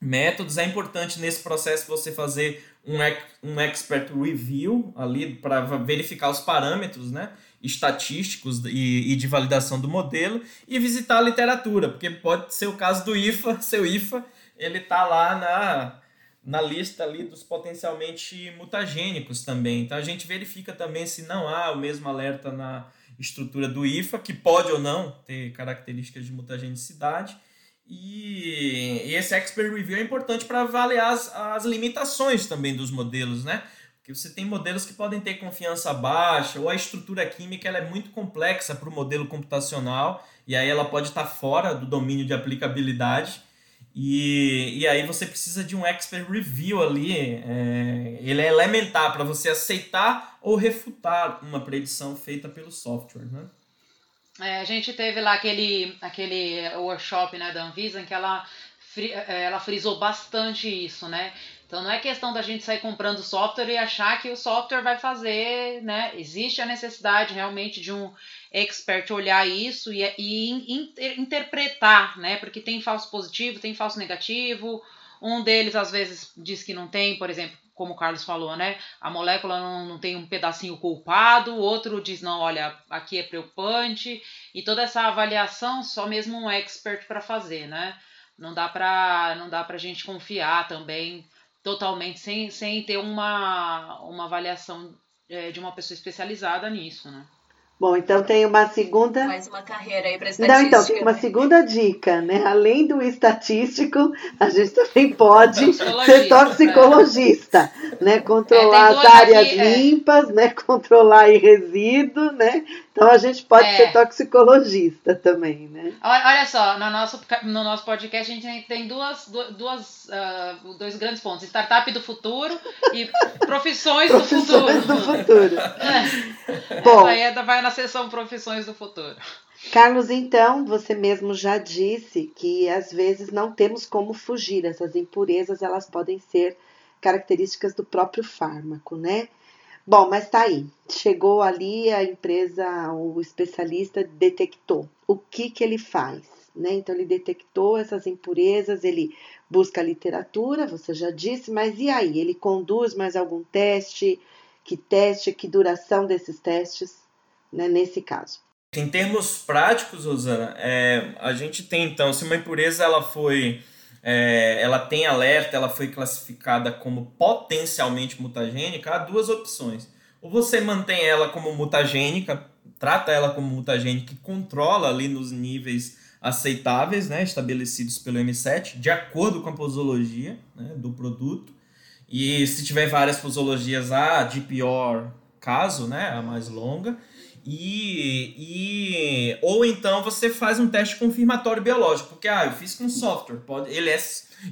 Métodos, é importante nesse processo você fazer um, um expert review ali para verificar os parâmetros, né? Estatísticos e, e, de validação do modelo e visitar a literatura, porque pode ser o caso do IFA, (laughs) seu IFA, ele está lá na, na lista ali dos potencialmente mutagênicos também. Então a gente verifica também se não há o mesmo alerta na estrutura do IFA, que pode ou não ter características de mutagenicidade. E, esse expert review é importante para avaliar as, as limitações também dos modelos, né? Que você tem modelos que podem ter confiança baixa, ou a estrutura química ela é muito complexa para o modelo computacional, e aí ela pode estar fora do domínio de aplicabilidade. E, e aí você precisa de um expert review ali, é, ele é elementar para você aceitar ou refutar uma predição feita pelo software, né? É, a gente teve lá aquele, aquele workshop né, da Anvisa em que ela, é, ela frisou bastante isso, né? Então não é questão da gente sair comprando software e achar que o software vai fazer, né? Existe a necessidade realmente de um expert olhar isso e, e inter, interpretar, né? Porque tem falso positivo, tem falso negativo. Um deles às vezes diz que não tem, por exemplo, como o Carlos falou, né? A molécula não, não tem um pedacinho culpado, outro diz, não, olha, aqui é preocupante. E toda essa avaliação só mesmo um expert para fazer, né? Não dá para não dá gente confiar também totalmente sem, sem ter uma, uma avaliação é, de uma pessoa especializada nisso, né? Bom, então tem uma segunda. Mais uma carreira aí para estatística. Não, então tem uma né? segunda dica, né? Além do estatístico, a gente também pode ser toxicologista, é. né? Controlar é, as áreas aqui, é. limpas, é. né? (laughs) Controlar resíduo, né? Então a gente pode é. ser toxicologista também, né? Olha só, no nosso, no nosso podcast a gente tem duas, duas, uh, dois grandes pontos: startup do futuro e (laughs) profissões, profissões do futuro. Do futuro. É. Bom, Essa aí vai na seção profissões do futuro. Carlos, então, você mesmo já disse que às vezes não temos como fugir. Essas impurezas elas podem ser características do próprio fármaco, né? Bom, mas tá aí. Chegou ali a empresa, o especialista detectou. O que que ele faz? Né? Então ele detectou essas impurezas, ele busca literatura, você já disse, mas e aí? Ele conduz mais algum teste? Que teste, que duração desses testes, né, nesse caso? Em termos práticos, Rosana, é, a gente tem então, se uma impureza ela foi é, ela tem alerta, ela foi classificada como potencialmente mutagênica, há duas opções. Ou você mantém ela como mutagênica, trata ela como mutagênica e controla ali nos níveis aceitáveis, né, estabelecidos pelo M7, de acordo com a posologia né, do produto. E se tiver várias posologias, a de pior caso, né, a mais longa. E, e ou então você faz um teste confirmatório biológico, porque ah, eu fiz com software, pode, ele é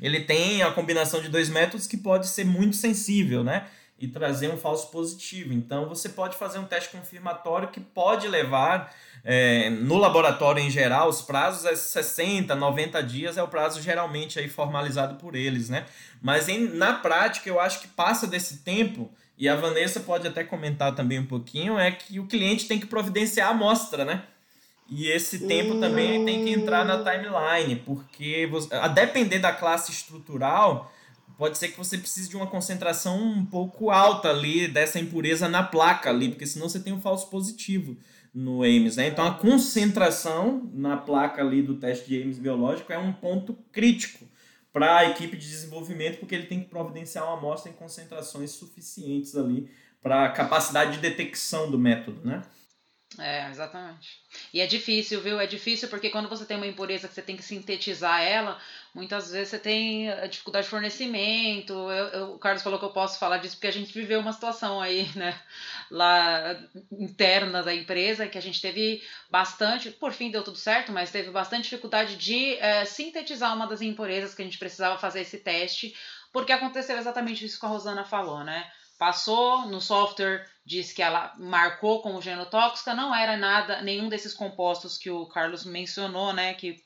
ele tem a combinação de dois métodos que pode ser muito sensível, né? E trazer um falso positivo. Então você pode fazer um teste confirmatório que pode levar é, no laboratório em geral, os prazos é 60, 90 dias é o prazo geralmente aí formalizado por eles, né? Mas em, na prática eu acho que passa desse tempo e a Vanessa pode até comentar também um pouquinho, é que o cliente tem que providenciar a amostra, né? E esse tempo também tem que entrar na timeline, porque você, a depender da classe estrutural, pode ser que você precise de uma concentração um pouco alta ali dessa impureza na placa ali, porque senão você tem um falso positivo no Ames, né? Então a concentração na placa ali do teste de Ames biológico é um ponto crítico para a equipe de desenvolvimento, porque ele tem que providenciar uma amostra em concentrações suficientes ali para a capacidade de detecção do método, né? É, exatamente. E é difícil, viu? É difícil porque quando você tem uma impureza que você tem que sintetizar ela, muitas vezes você tem dificuldade de fornecimento. Eu, eu, o Carlos falou que eu posso falar disso porque a gente viveu uma situação aí, né, lá interna da empresa, que a gente teve bastante, por fim deu tudo certo, mas teve bastante dificuldade de é, sintetizar uma das impurezas que a gente precisava fazer esse teste, porque aconteceu exatamente isso que a Rosana falou, né? passou no software, disse que ela marcou como genotóxica, não era nada, nenhum desses compostos que o Carlos mencionou, né, que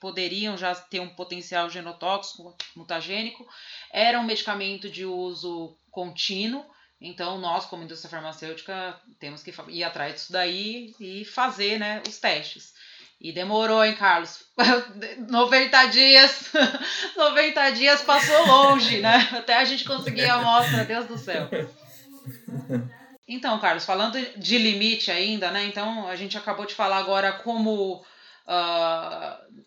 poderiam já ter um potencial genotóxico, mutagênico, era um medicamento de uso contínuo, então nós, como indústria farmacêutica, temos que ir atrás disso daí e fazer, né, os testes. E demorou, hein, Carlos? (laughs) 90 dias. (laughs) 90 dias passou longe, né? Até a gente conseguir a amostra, Deus do céu. Então, Carlos, falando de limite ainda, né? Então, a gente acabou de falar agora como. Uh,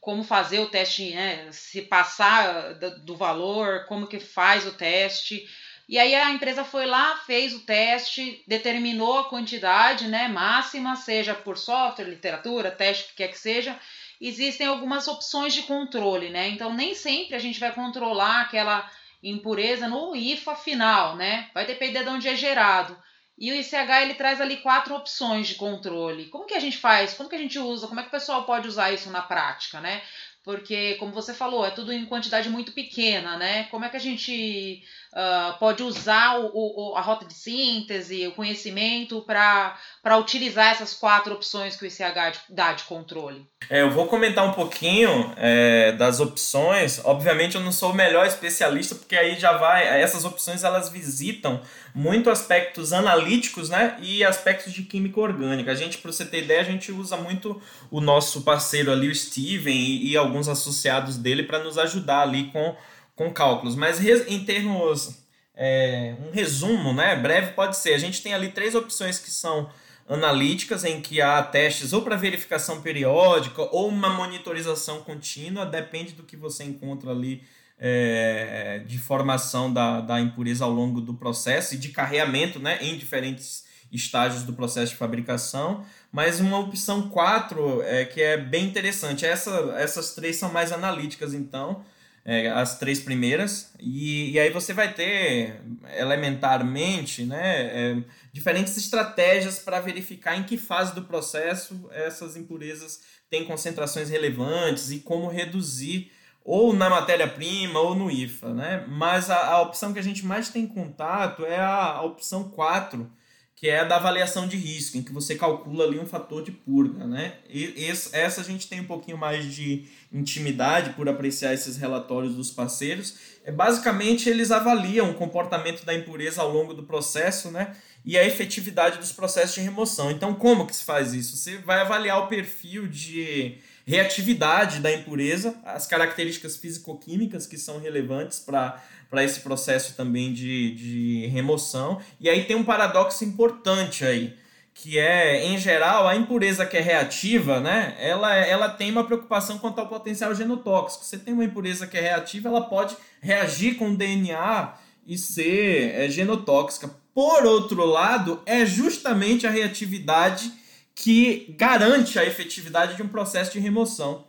como fazer o teste, né? Se passar do valor, como que faz o teste. E aí a empresa foi lá, fez o teste, determinou a quantidade né, máxima, seja por software, literatura, teste, o que quer que seja. Existem algumas opções de controle, né? Então nem sempre a gente vai controlar aquela impureza no IFA final, né? Vai depender de onde é gerado. E o ICH ele traz ali quatro opções de controle. Como que a gente faz? Como que a gente usa? Como é que o pessoal pode usar isso na prática, né? Porque, como você falou, é tudo em quantidade muito pequena, né? Como é que a gente uh, pode usar o, o, a rota de síntese, o conhecimento para utilizar essas quatro opções que o ICH dá de controle? É, eu vou comentar um pouquinho é, das opções. Obviamente, eu não sou o melhor especialista, porque aí já vai. Essas opções elas visitam muito aspectos analíticos né, e aspectos de química orgânica. A gente, para você ter ideia, a gente usa muito o nosso parceiro ali, o Steven, e, e alguns associados dele para nos ajudar ali com, com cálculos. Mas em termos. É, um resumo né, breve pode ser: a gente tem ali três opções que são analíticas em que há testes ou para verificação periódica ou uma monitorização contínua, depende do que você encontra ali é, de formação da, da impureza ao longo do processo e de carreamento né, em diferentes estágios do processo de fabricação. Mas uma opção 4 é, que é bem interessante. Essa, essas três são mais analíticas, então, é, as três primeiras. E, e aí você vai ter elementarmente né, é, diferentes estratégias para verificar em que fase do processo essas impurezas têm concentrações relevantes e como reduzir ou na matéria-prima ou no IFA, né? Mas a, a, opção que a gente mais tem contato é a, a, opção 4, que é a da avaliação de risco, em que você calcula ali um fator de purga, né? E esse, essa a gente tem um pouquinho mais de intimidade por apreciar esses relatórios dos parceiros. É, basicamente, eles avaliam o comportamento da impureza ao longo do processo, né? E a efetividade dos processos de remoção. Então, como que se faz isso? Você vai avaliar o perfil de reatividade da impureza, as características físico-químicas que são relevantes para esse processo também de, de remoção. E aí tem um paradoxo importante aí, que é, em geral, a impureza que é reativa, né? Ela, ela tem uma preocupação quanto ao potencial genotóxico. Você tem uma impureza que é reativa, ela pode reagir com o DNA e ser é, genotóxica. Por outro lado, é justamente a reatividade que garante a efetividade de um processo de remoção.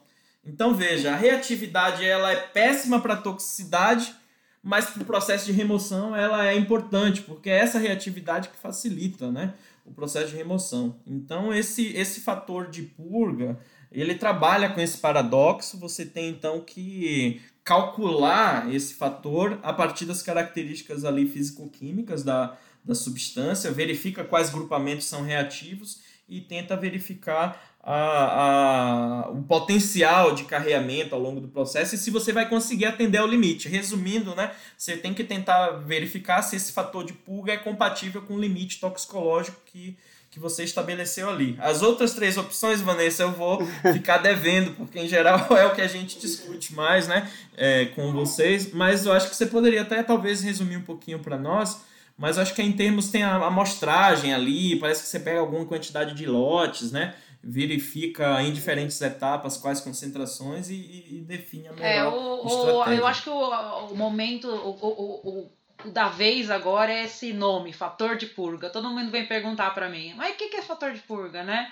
Então veja, a reatividade ela é péssima para a toxicidade, mas para o processo de remoção ela é importante, porque é essa reatividade que facilita, né? o processo de remoção. Então, esse, esse fator de purga, ele trabalha com esse paradoxo, você tem então que calcular esse fator a partir das características ali físico-químicas da, da substância, verifica quais grupamentos são reativos e tenta verificar a, a, o potencial de carreamento ao longo do processo e se você vai conseguir atender ao limite. Resumindo, né, você tem que tentar verificar se esse fator de pulga é compatível com o limite toxicológico que, que você estabeleceu ali. As outras três opções, Vanessa, eu vou (laughs) ficar devendo, porque em geral (laughs) é o que a gente discute mais né, é, com vocês, mas eu acho que você poderia até talvez resumir um pouquinho para nós mas acho que em termos tem a amostragem ali, parece que você pega alguma quantidade de lotes, né? verifica em diferentes etapas quais concentrações e, e define a melhor é, o. O, eu acho que o, o momento, o, o, o, da vez agora é esse nome, fator de purga. Todo mundo vem perguntar para mim, mas o que, que é fator de purga, né?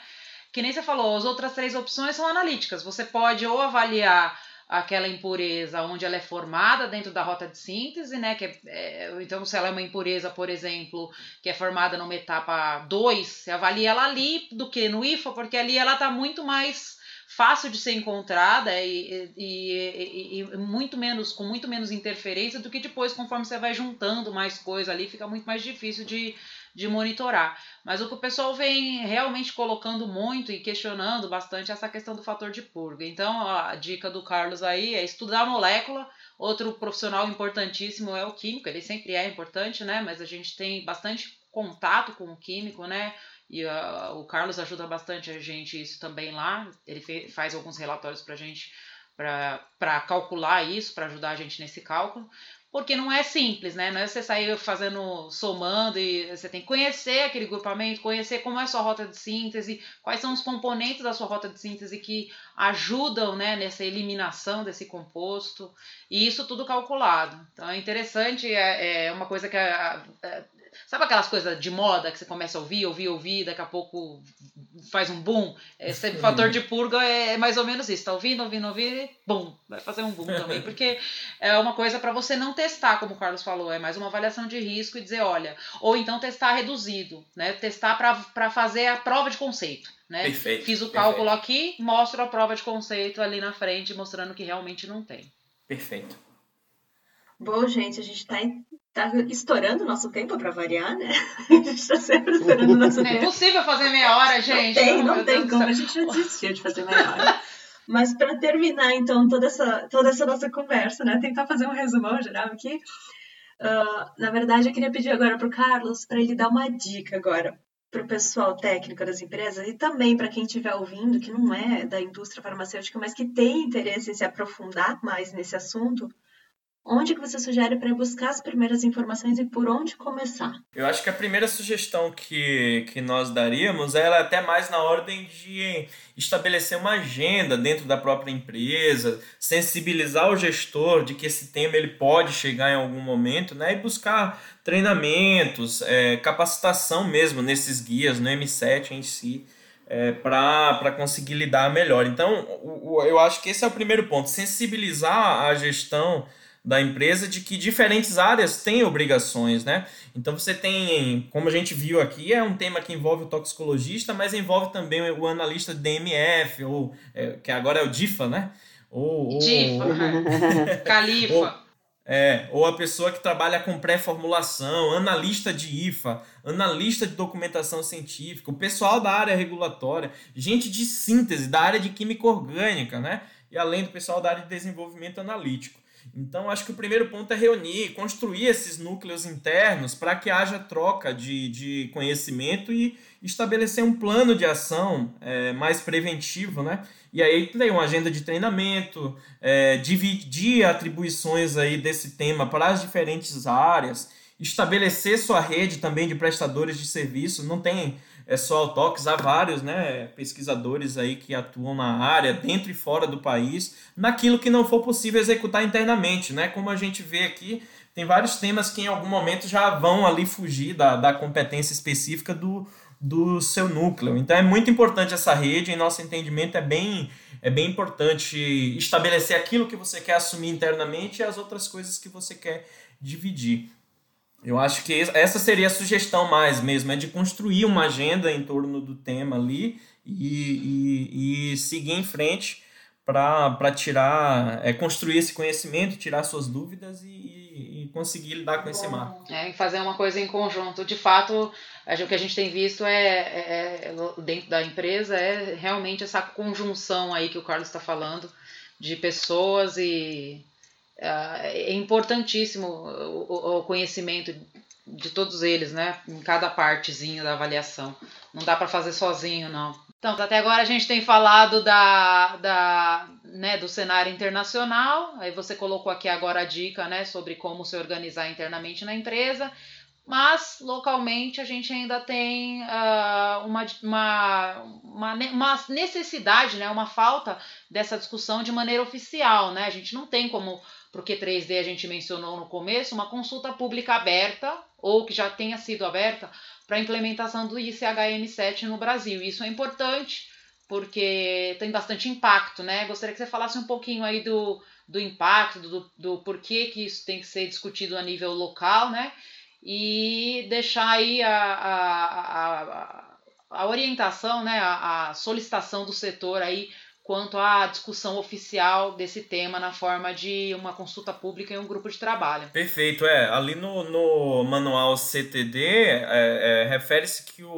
Que nem você falou, as outras três opções são analíticas. Você pode ou avaliar aquela impureza onde ela é formada dentro da rota de síntese, né? Que é, é, então, se ela é uma impureza, por exemplo, que é formada numa etapa 2, você avalia ela ali do que no IFA, porque ali ela está muito mais fácil de ser encontrada e, e, e, e, muito menos com muito menos interferência do que depois conforme você vai juntando mais coisa ali fica muito mais difícil de, de monitorar. Mas o que o pessoal vem realmente colocando muito e questionando bastante é essa questão do fator de purga. Então, a dica do Carlos aí é estudar a molécula. Outro profissional importantíssimo é o químico, ele sempre é importante, né? Mas a gente tem bastante contato com o químico, né? E uh, o Carlos ajuda bastante a gente isso também lá. Ele faz alguns relatórios para a gente para calcular isso, para ajudar a gente nesse cálculo porque não é simples, né? Não é você sair fazendo, somando e você tem que conhecer aquele grupamento, conhecer como é a sua rota de síntese, quais são os componentes da sua rota de síntese que ajudam, né, nessa eliminação desse composto, e isso tudo calculado. Então é interessante, é, é uma coisa que a, a, Sabe aquelas coisas de moda que você começa a ouvir, ouvir, ouvir, daqui a pouco faz um boom? Esse fator de purga é mais ou menos isso. Tá ouvindo, ouvindo, ouvindo, bum, vai fazer um boom também. (laughs) Porque é uma coisa para você não testar, como o Carlos falou, é mais uma avaliação de risco e dizer, olha, ou então testar reduzido, né? Testar para fazer a prova de conceito. Né? Perfeito, Fiz o cálculo perfeito. aqui, mostro a prova de conceito ali na frente, mostrando que realmente não tem. Perfeito. Bom, gente, a gente está tá estourando o nosso tempo para variar, né? (laughs) A gente está sempre estourando o nosso não tempo. É impossível fazer meia hora, gente. Não tem, não tem Deus como. A gente já desistiu de fazer meia hora. Mas para terminar, então, toda essa, toda essa nossa conversa, né? Tentar fazer um resumão geral aqui. Uh, na verdade, eu queria pedir agora para o Carlos para ele dar uma dica agora para o pessoal técnico das empresas e também para quem estiver ouvindo, que não é da indústria farmacêutica, mas que tem interesse em se aprofundar mais nesse assunto, Onde que você sugere para buscar as primeiras informações e por onde começar? Eu acho que a primeira sugestão que, que nós daríamos era até mais na ordem de estabelecer uma agenda dentro da própria empresa, sensibilizar o gestor de que esse tema ele pode chegar em algum momento, né? E buscar treinamentos, é, capacitação mesmo nesses guias, no M7 em si. É, para conseguir lidar melhor. Então, o, o, eu acho que esse é o primeiro ponto: sensibilizar a gestão da empresa de que diferentes áreas têm obrigações, né? Então você tem, como a gente viu aqui, é um tema que envolve o toxicologista, mas envolve também o analista de DMF, ou é, que agora é o DIFA, né? Ou, DIFA, ou, (laughs) Califa. Ou, é, ou a pessoa que trabalha com pré-formulação, analista de IFA, analista de documentação científica, o pessoal da área regulatória, gente de síntese, da área de química orgânica, né? E além do pessoal da área de desenvolvimento analítico. Então, acho que o primeiro ponto é reunir, construir esses núcleos internos para que haja troca de, de conhecimento e estabelecer um plano de ação é, mais preventivo, né? E aí tem uma agenda de treinamento, é, dividir atribuições aí desse tema para as diferentes áreas, estabelecer sua rede também de prestadores de serviço. Não tem é só o Tox, há vários né, pesquisadores aí que atuam na área, dentro e fora do país, naquilo que não for possível executar internamente, né? Como a gente vê aqui, tem vários temas que em algum momento já vão ali fugir da, da competência específica do, do seu núcleo. Então é muito importante essa rede, em nosso entendimento é bem, é bem importante estabelecer aquilo que você quer assumir internamente e as outras coisas que você quer dividir. Eu acho que essa seria a sugestão mais mesmo, é de construir uma agenda em torno do tema ali e, e, e seguir em frente para tirar, é, construir esse conhecimento, tirar suas dúvidas e, e conseguir lidar com esse mar. É, fazer uma coisa em conjunto. De fato, o que a gente tem visto é, é, é, dentro da empresa é realmente essa conjunção aí que o Carlos está falando de pessoas e é, é importantíssimo o, o conhecimento de todos eles, né? Em cada partezinha da avaliação. Não dá para fazer sozinho, não. Então, até agora a gente tem falado da, da, né, do cenário internacional. Aí você colocou aqui agora a dica, né, sobre como se organizar internamente na empresa. Mas localmente a gente ainda tem uh, uma, uma, uma, uma, necessidade, né, uma falta dessa discussão de maneira oficial. Né? A gente não tem como porque 3D a gente mencionou no começo, uma consulta pública aberta, ou que já tenha sido aberta, para a implementação do ICHM7 no Brasil. Isso é importante, porque tem bastante impacto, né? Gostaria que você falasse um pouquinho aí do, do impacto, do, do porquê que isso tem que ser discutido a nível local, né? E deixar aí a, a, a, a orientação, né? A, a solicitação do setor aí quanto à discussão oficial desse tema na forma de uma consulta pública em um grupo de trabalho. Perfeito, é. Ali no, no manual CTD, é, é, refere-se que o,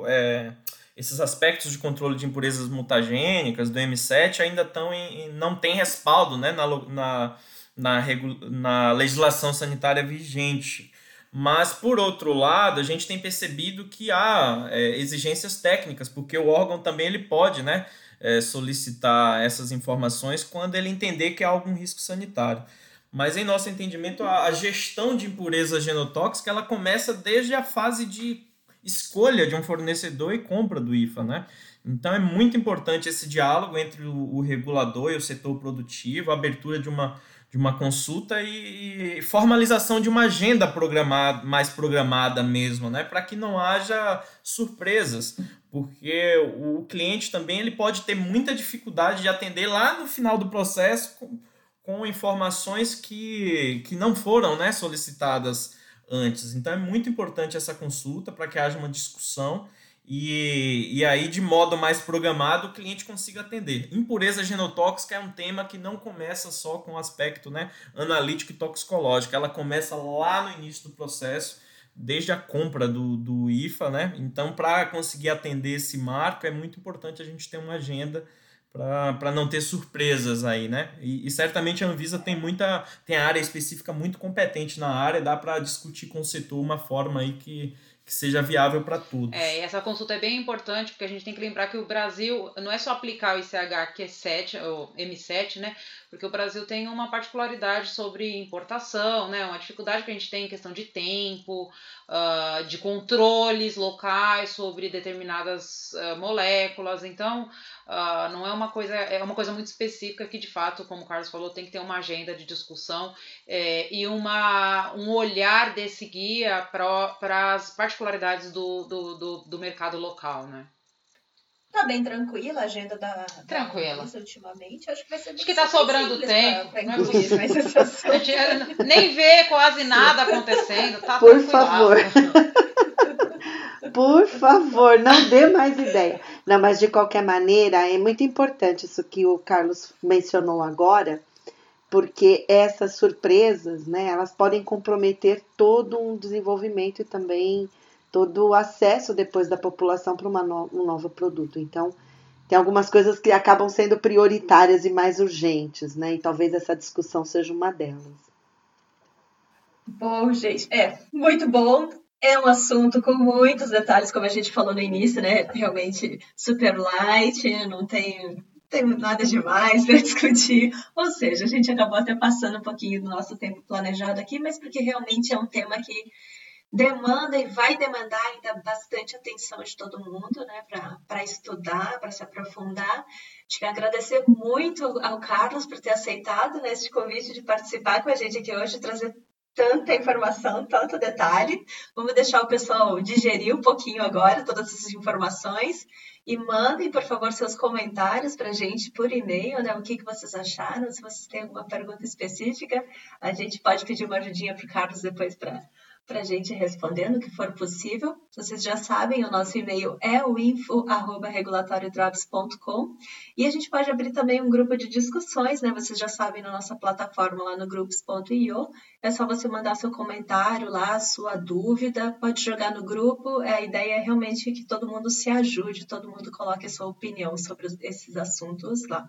o é, esses aspectos de controle de impurezas mutagênicas do M7 ainda estão em, não tem respaldo né, na, na, na, na legislação sanitária vigente. Mas, por outro lado, a gente tem percebido que há é, exigências técnicas, porque o órgão também ele pode, né? é, solicitar essas informações quando ele entender que há algum risco sanitário. Mas em nosso entendimento, a, a gestão de impureza genotóxica ela começa desde a fase de escolha de um fornecedor e compra do IFA, né? Então é muito importante esse diálogo entre o, o regulador e o setor produtivo, a abertura de uma, de uma consulta e, formalização de uma agenda programada, mais programada mesmo, né? Para que não haja surpresas porque o cliente também ele pode ter muita dificuldade de atender lá no final do processo com, com informações que, que não foram né, solicitadas antes. Então é muito importante essa consulta para que haja uma discussão e, e aí, de modo mais programado, o cliente consiga atender. Impureza genotóxica é um tema que não começa só com o aspecto né, analítico e toxicológico, ela começa lá no início do processo desde a compra do, do IFA, né? Então, para conseguir atender esse marco, é muito importante a gente ter uma agenda para não ter surpresas aí, né? E, e, certamente a Anvisa tem muita tem área específica muito competente na área, dá para discutir com o setor uma forma aí que, que seja viável para todos. É, e essa consulta é bem importante, porque a gente tem que lembrar que o Brasil não é só aplicar o ICH que é 7, ou M7, né? Porque o Brasil tem uma particularidade sobre importação, né? Uma dificuldade que a gente tem em questão de tempo, uh, de controles locais sobre determinadas uh, moléculas. Então, Uh, não é uma coisa, é uma coisa muito específica que de fato, como o Carlos falou, tem que ter uma agenda de discussão é, e uma, um olhar desse guia para as particularidades do, do, do, do, mercado local, né? Tá bem tranquila a agenda da, tranquila. Da ultimamente. Acho que vai ser Acho que tá sobrando tempo. Pra, pra incluir, (laughs) mas nem vê quase nada acontecendo. Tá Por favor. Por favor, não dê mais ideia. Não, mas de qualquer maneira, é muito importante isso que o Carlos mencionou agora, porque essas surpresas, né, elas podem comprometer todo um desenvolvimento e também todo o acesso depois da população para no, um novo produto. Então, tem algumas coisas que acabam sendo prioritárias e mais urgentes, né? E talvez essa discussão seja uma delas. Bom, gente, é muito bom. É um assunto com muitos detalhes, como a gente falou no início, né? Realmente super light, não tem, tem nada demais para (laughs) discutir. Ou seja, a gente acabou até passando um pouquinho do nosso tempo planejado aqui, mas porque realmente é um tema que demanda e vai demandar ainda bastante atenção de todo mundo, né, para estudar, para se aprofundar. Te agradecer muito ao Carlos por ter aceitado né, este convite de participar com a gente aqui hoje, trazer tanta informação, tanto detalhe. Vamos deixar o pessoal digerir um pouquinho agora todas essas informações e mandem, por favor, seus comentários para a gente por e-mail, né? O que, que vocês acharam? Se vocês têm alguma pergunta específica, a gente pode pedir uma ajudinha para o Carlos depois para para a gente responder no que for possível. Vocês já sabem, o nosso e-mail é o info.regulatoriodrops.com e a gente pode abrir também um grupo de discussões, né? Vocês já sabem na nossa plataforma lá no groups.io. É só você mandar seu comentário lá, sua dúvida, pode jogar no grupo. A ideia é realmente que todo mundo se ajude, todo mundo coloque a sua opinião sobre esses assuntos lá.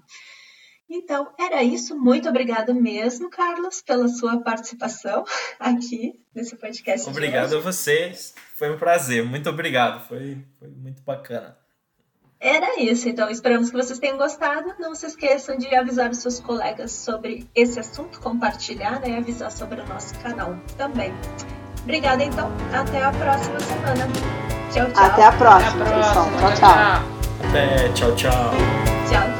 Então, era isso. Muito obrigada mesmo, Carlos, pela sua participação (laughs) aqui nesse podcast. Obrigado a vocês. Foi um prazer. Muito obrigado. Foi, foi muito bacana. Era isso. Então, esperamos que vocês tenham gostado. Não se esqueçam de avisar os seus colegas sobre esse assunto, compartilhar né, e avisar sobre o nosso canal também. Obrigada, então. Até a próxima semana. Tchau, tchau. Até a próxima, Até a próxima. pessoal. Tchau, tchau. Até, tchau, tchau. Tchau.